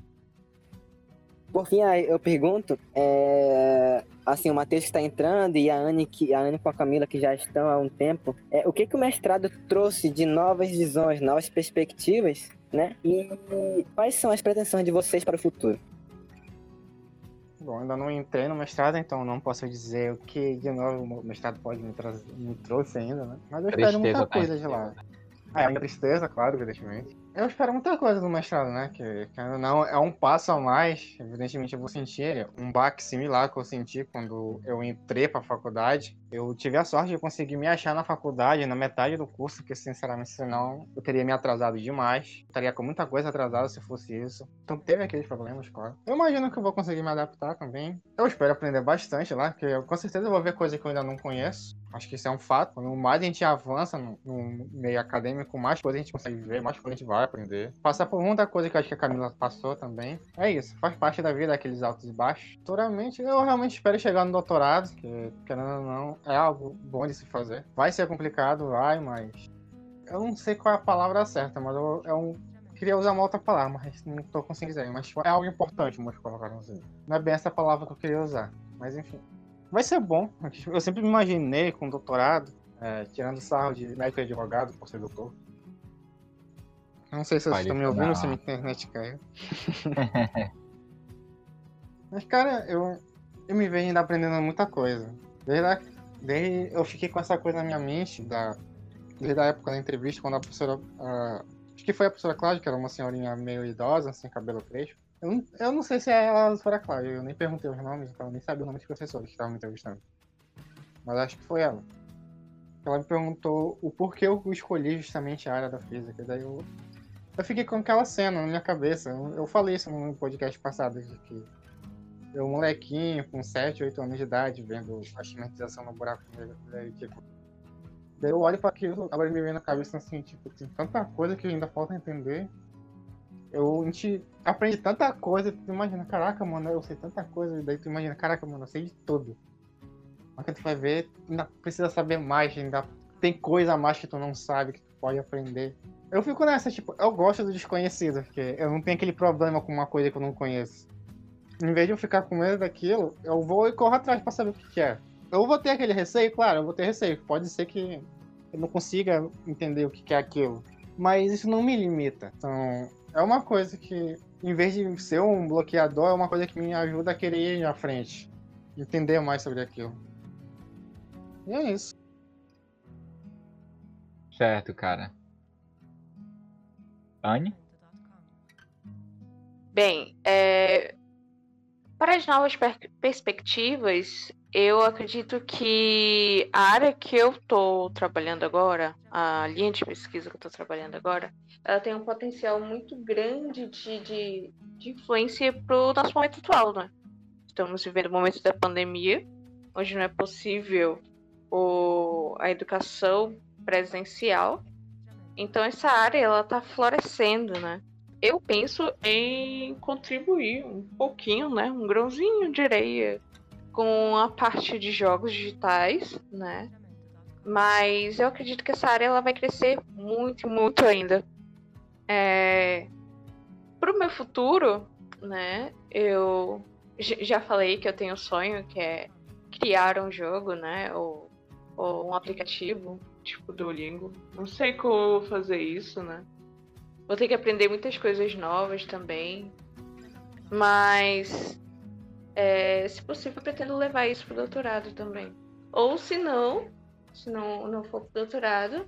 Por fim, aí eu pergunto, é, assim, o Matheus que está entrando e a Anne, que, a Anne com a Camila que já estão há um tempo, é, o que, que o mestrado trouxe de novas visões, novas perspectivas, né? E quais são as pretensões de vocês para o futuro? Bom, ainda não entrei no mestrado, então não posso dizer o que de novo o mestrado pode me, trazer, me trouxe ainda, né? Mas eu espero Tristeza muita coisa de lá. É, a tristeza, claro, evidentemente. Eu espero muita coisa do mestrado, né? Que, que não é um passo a mais. Evidentemente eu vou sentir um baque similar que eu senti quando eu entrei para a faculdade. Eu tive a sorte de conseguir me achar na faculdade, na metade do curso, porque sinceramente, senão eu teria me atrasado demais. Estaria com muita coisa atrasada se fosse isso. Então teve aqueles problemas, claro. Eu imagino que eu vou conseguir me adaptar também. Eu espero aprender bastante lá, porque eu com certeza vou ver coisa que eu ainda não conheço. Acho que isso é um fato. Quanto mais a gente avança no, no meio acadêmico, mais coisa a gente consegue ver, mais coisa a gente vai aprender. Passar por muita coisa que eu acho que a Camila passou também. É isso, faz parte da vida, aqueles altos e baixos. Futuramente, eu realmente espero chegar no doutorado, que, querendo ou não, é algo bom de se fazer. Vai ser complicado, vai, mas. Eu não sei qual é a palavra certa, mas eu. Queria usar uma outra palavra, mas não tô conseguindo dizer. Mas é algo importante, vamos colocar assim. Não é bem essa palavra que eu queria usar, mas enfim. Vai ser bom. Eu sempre me imaginei com doutorado, é, tirando sarro de médico e advogado por ser doutor. Não sei se vocês estão me ouvindo, falar. se a minha internet caiu. Mas, cara, eu, eu me vejo ainda aprendendo muita coisa. Desde, a, desde eu fiquei com essa coisa na minha mente, da, desde a época da entrevista, quando a professora. ah, acho que foi a professora Cláudia, que era uma senhorinha meio idosa, sem cabelo crespo. Eu não, eu não sei se é ela a professora Cláudia, eu nem perguntei os nomes, então eu nem sabia o nome dos professores que estavam me entrevistando. Mas acho que foi ela. Ela me perguntou o porquê eu escolhi justamente a área da física. Daí eu, eu fiquei com aquela cena na minha cabeça. Eu, falei isso no podcast passado, de que eu, molequinho, com 7, 8 anos de idade, vendo a cimentização no buraco negro, daí, tipo. Daí eu olho para aquilo, agora me vem na cabeça assim, tipo, tem tanta coisa que ainda falta entender. Eu, a gente aprende tanta coisa, tu imagina, caraca, mano, eu sei tanta coisa, daí tu imagina, caraca, mano, eu sei de tudo. Mas que tu vai ver, ainda precisa saber mais, ainda tem coisa a mais que tu não sabe, que tu pode aprender. Eu fico nessa, tipo, eu gosto do desconhecido, porque eu não tenho aquele problema com uma coisa que eu não conheço. Em vez de eu ficar com medo daquilo, eu vou e corro atrás pra saber o que, é. Eu vou ter aquele receio, claro, eu vou ter receio. Pode ser que eu não consiga entender o que é aquilo. Mas isso não me limita. Então, é uma coisa que, em vez de ser um bloqueador, é uma coisa que me ajuda a querer ir à frente. Entender mais sobre aquilo. E é isso. Certo, cara. Anne? Bem, é, para as novas per- perspectivas, eu acredito que a área que eu estou trabalhando agora, a linha de pesquisa que eu estou trabalhando agora, ela tem um potencial muito grande de, de, de influência para o nosso momento atual, né? Estamos vivendo o momento da pandemia, onde não é possível o, a educação presencial. Então essa área ela está florescendo, né? Eu penso em contribuir um pouquinho, né, um grãozinho de areia com a parte de jogos digitais, né? Mas eu acredito que essa área ela vai crescer muito, muito ainda. É... pro meu futuro, né, eu já falei que eu tenho um sonho que é criar um jogo, né, ou, ou um aplicativo, tipo Duolingo. Não sei como fazer isso, né. Vou ter que aprender muitas coisas novas também. Mas, é, se possível, pretendo levar isso pro doutorado também. Ou se não, se não, não for pro doutorado,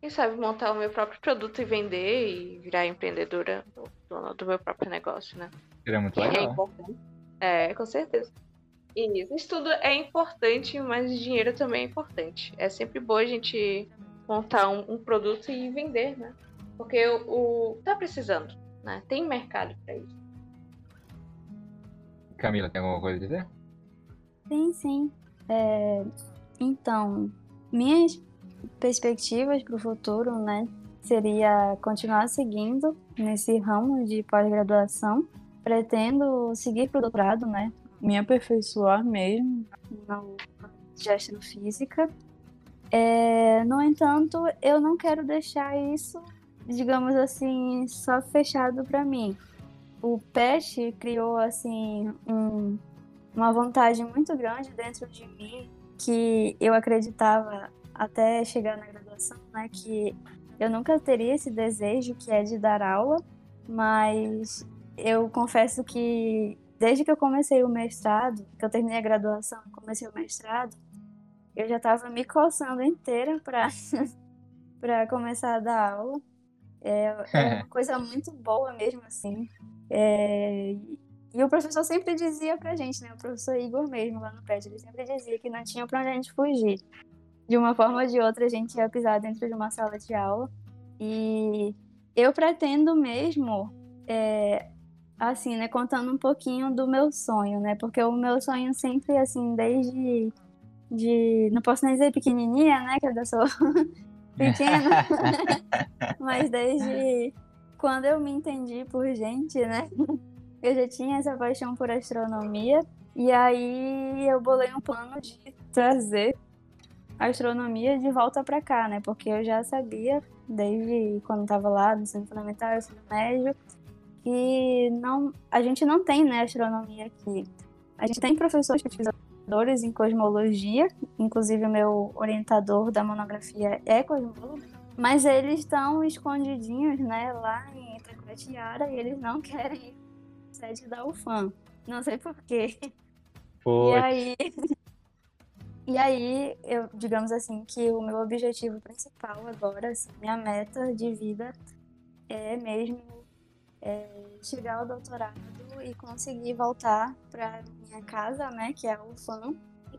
quem sabe montar o meu próprio produto e vender e virar empreendedora dona do meu próprio negócio, né? Seria muito é legal. importante. É, com certeza. E isso estudo é importante, mas o dinheiro também é importante. É sempre bom a gente montar um, um produto e vender, né? Porque o, o- tá precisando, né? Tem mercado para isso. Camila, tem alguma coisa a dizer? Sim, sim. É, então, minhas perspectivas para o futuro, né, seria continuar seguindo nesse ramo de pós-graduação. Pretendo seguir para o doutorado, né, Me aperfeiçoar mesmo. no de astrofísica. É, no entanto, eu não quero deixar isso, digamos assim, só fechado para mim. O PET criou assim um- uma vontade muito grande dentro de mim que eu acreditava até chegar na graduação, né, que eu nunca teria esse desejo que é de dar aula, mas eu confesso que desde que eu comecei o mestrado, que eu terminei a graduação, comecei o mestrado, eu já estava me coçando inteira para para começar a dar aula. É, é uma coisa muito boa mesmo assim. É, e o professor sempre dizia pra gente, né, o professor Igor mesmo lá no prédio, ele sempre dizia que não tinha pra onde a gente fugir. De uma forma ou de outra a gente ia pisar dentro de uma sala de aula. E eu pretendo mesmo é, assim, né, contando um pouquinho do meu sonho, né? Porque o meu sonho sempre, assim, desde de, não posso nem dizer pequenininha, né, que eu ainda sou pequena, mas desde quando eu me entendi por gente, né? Eu já tinha essa paixão por astronomia e aí eu bolei um plano de trazer a astronomia de volta para cá, né? Porque eu já sabia desde quando estava lá no ensino fundamental, ensino médio, que não, a gente não tem né, astronomia aqui. A gente tem professores pesquisadores em cosmologia, inclusive o meu orientador da monografia é cosmólogo, mas eles estão escondidinhos né, lá em Itacoatiara e eles não querem ir sede da UFAM. Não sei porquê. E aí, e aí, eu, digamos assim, que o meu objetivo principal agora, assim, minha meta de vida é mesmo é, chegar ao doutorado e conseguir voltar para minha casa, né, que é a UFAM,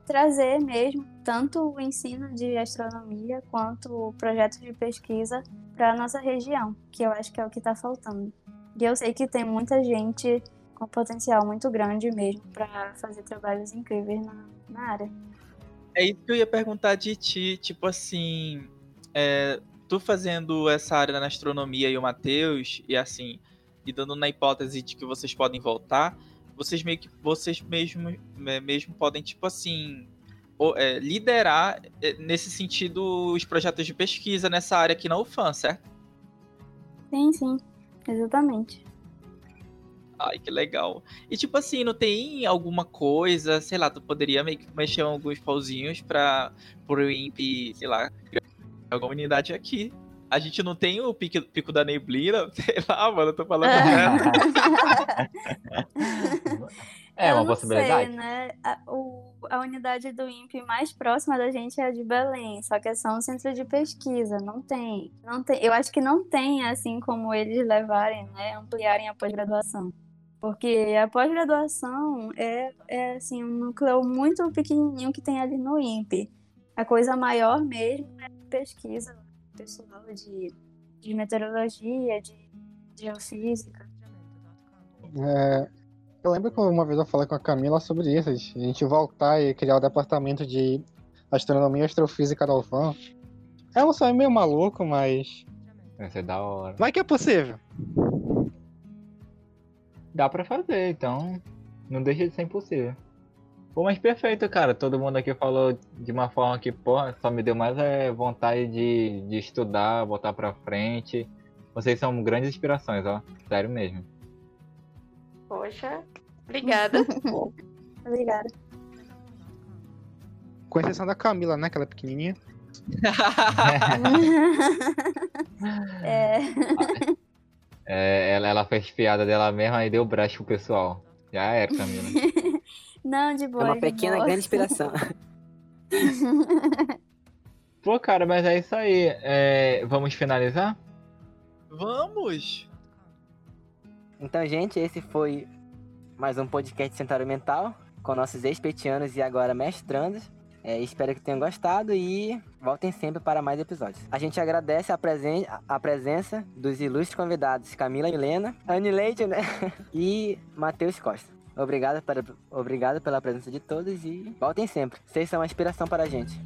trazer mesmo tanto o ensino de astronomia quanto projetos de pesquisa para a nossa região, que eu acho que é o que está faltando. E eu sei que tem muita gente com potencial muito grande mesmo para fazer trabalhos incríveis na, na área. É isso que eu ia perguntar de ti, tipo assim, é, tu fazendo essa área na astronomia e o Matheus, e assim, e dando na hipótese de que vocês podem voltar, vocês meio que vocês mesmo, é, mesmo podem, tipo assim, o- é, liderar é, nesse sentido os projetos de pesquisa nessa área aqui na UFAM, certo? Sim, sim, exatamente. Ai, que legal. E tipo assim, não tem alguma coisa, sei lá, tu poderia meio que mexer alguns pauzinhos pra pro INPE, sei lá, criar alguma unidade aqui. A gente não tem o pico, pico da neblina, sei lá, mano, eu tô falando é Eu uma possibilidade. Sei, né? A, o- a unidade do INPE mais próxima da gente é a de Belém, só que é só um centro de pesquisa, não tem, não tem. Eu acho que não tem assim como eles levarem, né, ampliarem a pós-graduação. Porque a pós-graduação é, é assim um núcleo muito pequenininho que tem ali no INPE. A coisa maior mesmo é a pesquisa pessoal de, de meteorologia, de geofísica. É, eu lembro que uma vez eu falei com a Camila sobre isso, a gente voltar e criar o departamento de astronomia e astrofísica da UFAM. É um sonho meio maluco, mas Vai ser da hora. vai que é possível. Dá pra fazer, então não deixa de ser impossível. Pô, mas perfeito, cara. Todo mundo aqui falou de uma forma que, porra, só me deu mais é, vontade de, de estudar, botar pra frente. Vocês são grandes inspirações, ó. Sério mesmo. Poxa, obrigada. Obrigada. Com exceção da Camila, né? Que ela é pequenininha. é, É, ela, ela fez piada dela mesma e deu brecha pro pessoal. Já era, Camila. não, de É boa. uma de pequena boa. grande inspiração. Pô, cara, mas é isso aí. É, vamos finalizar? Vamos! Então, gente, esse foi mais um podcast Centauro Mental com nossos ex-petianos e agora mestrandos. É, espero que tenham gostado e voltem sempre para mais episódios. A gente agradece a, presen a presença dos ilustres convidados Camila Milena, Anne Leite, né? E Matheus Costa. Obrigado, para, obrigado pela presença de todos e voltem sempre. Vocês são uma inspiração para a gente.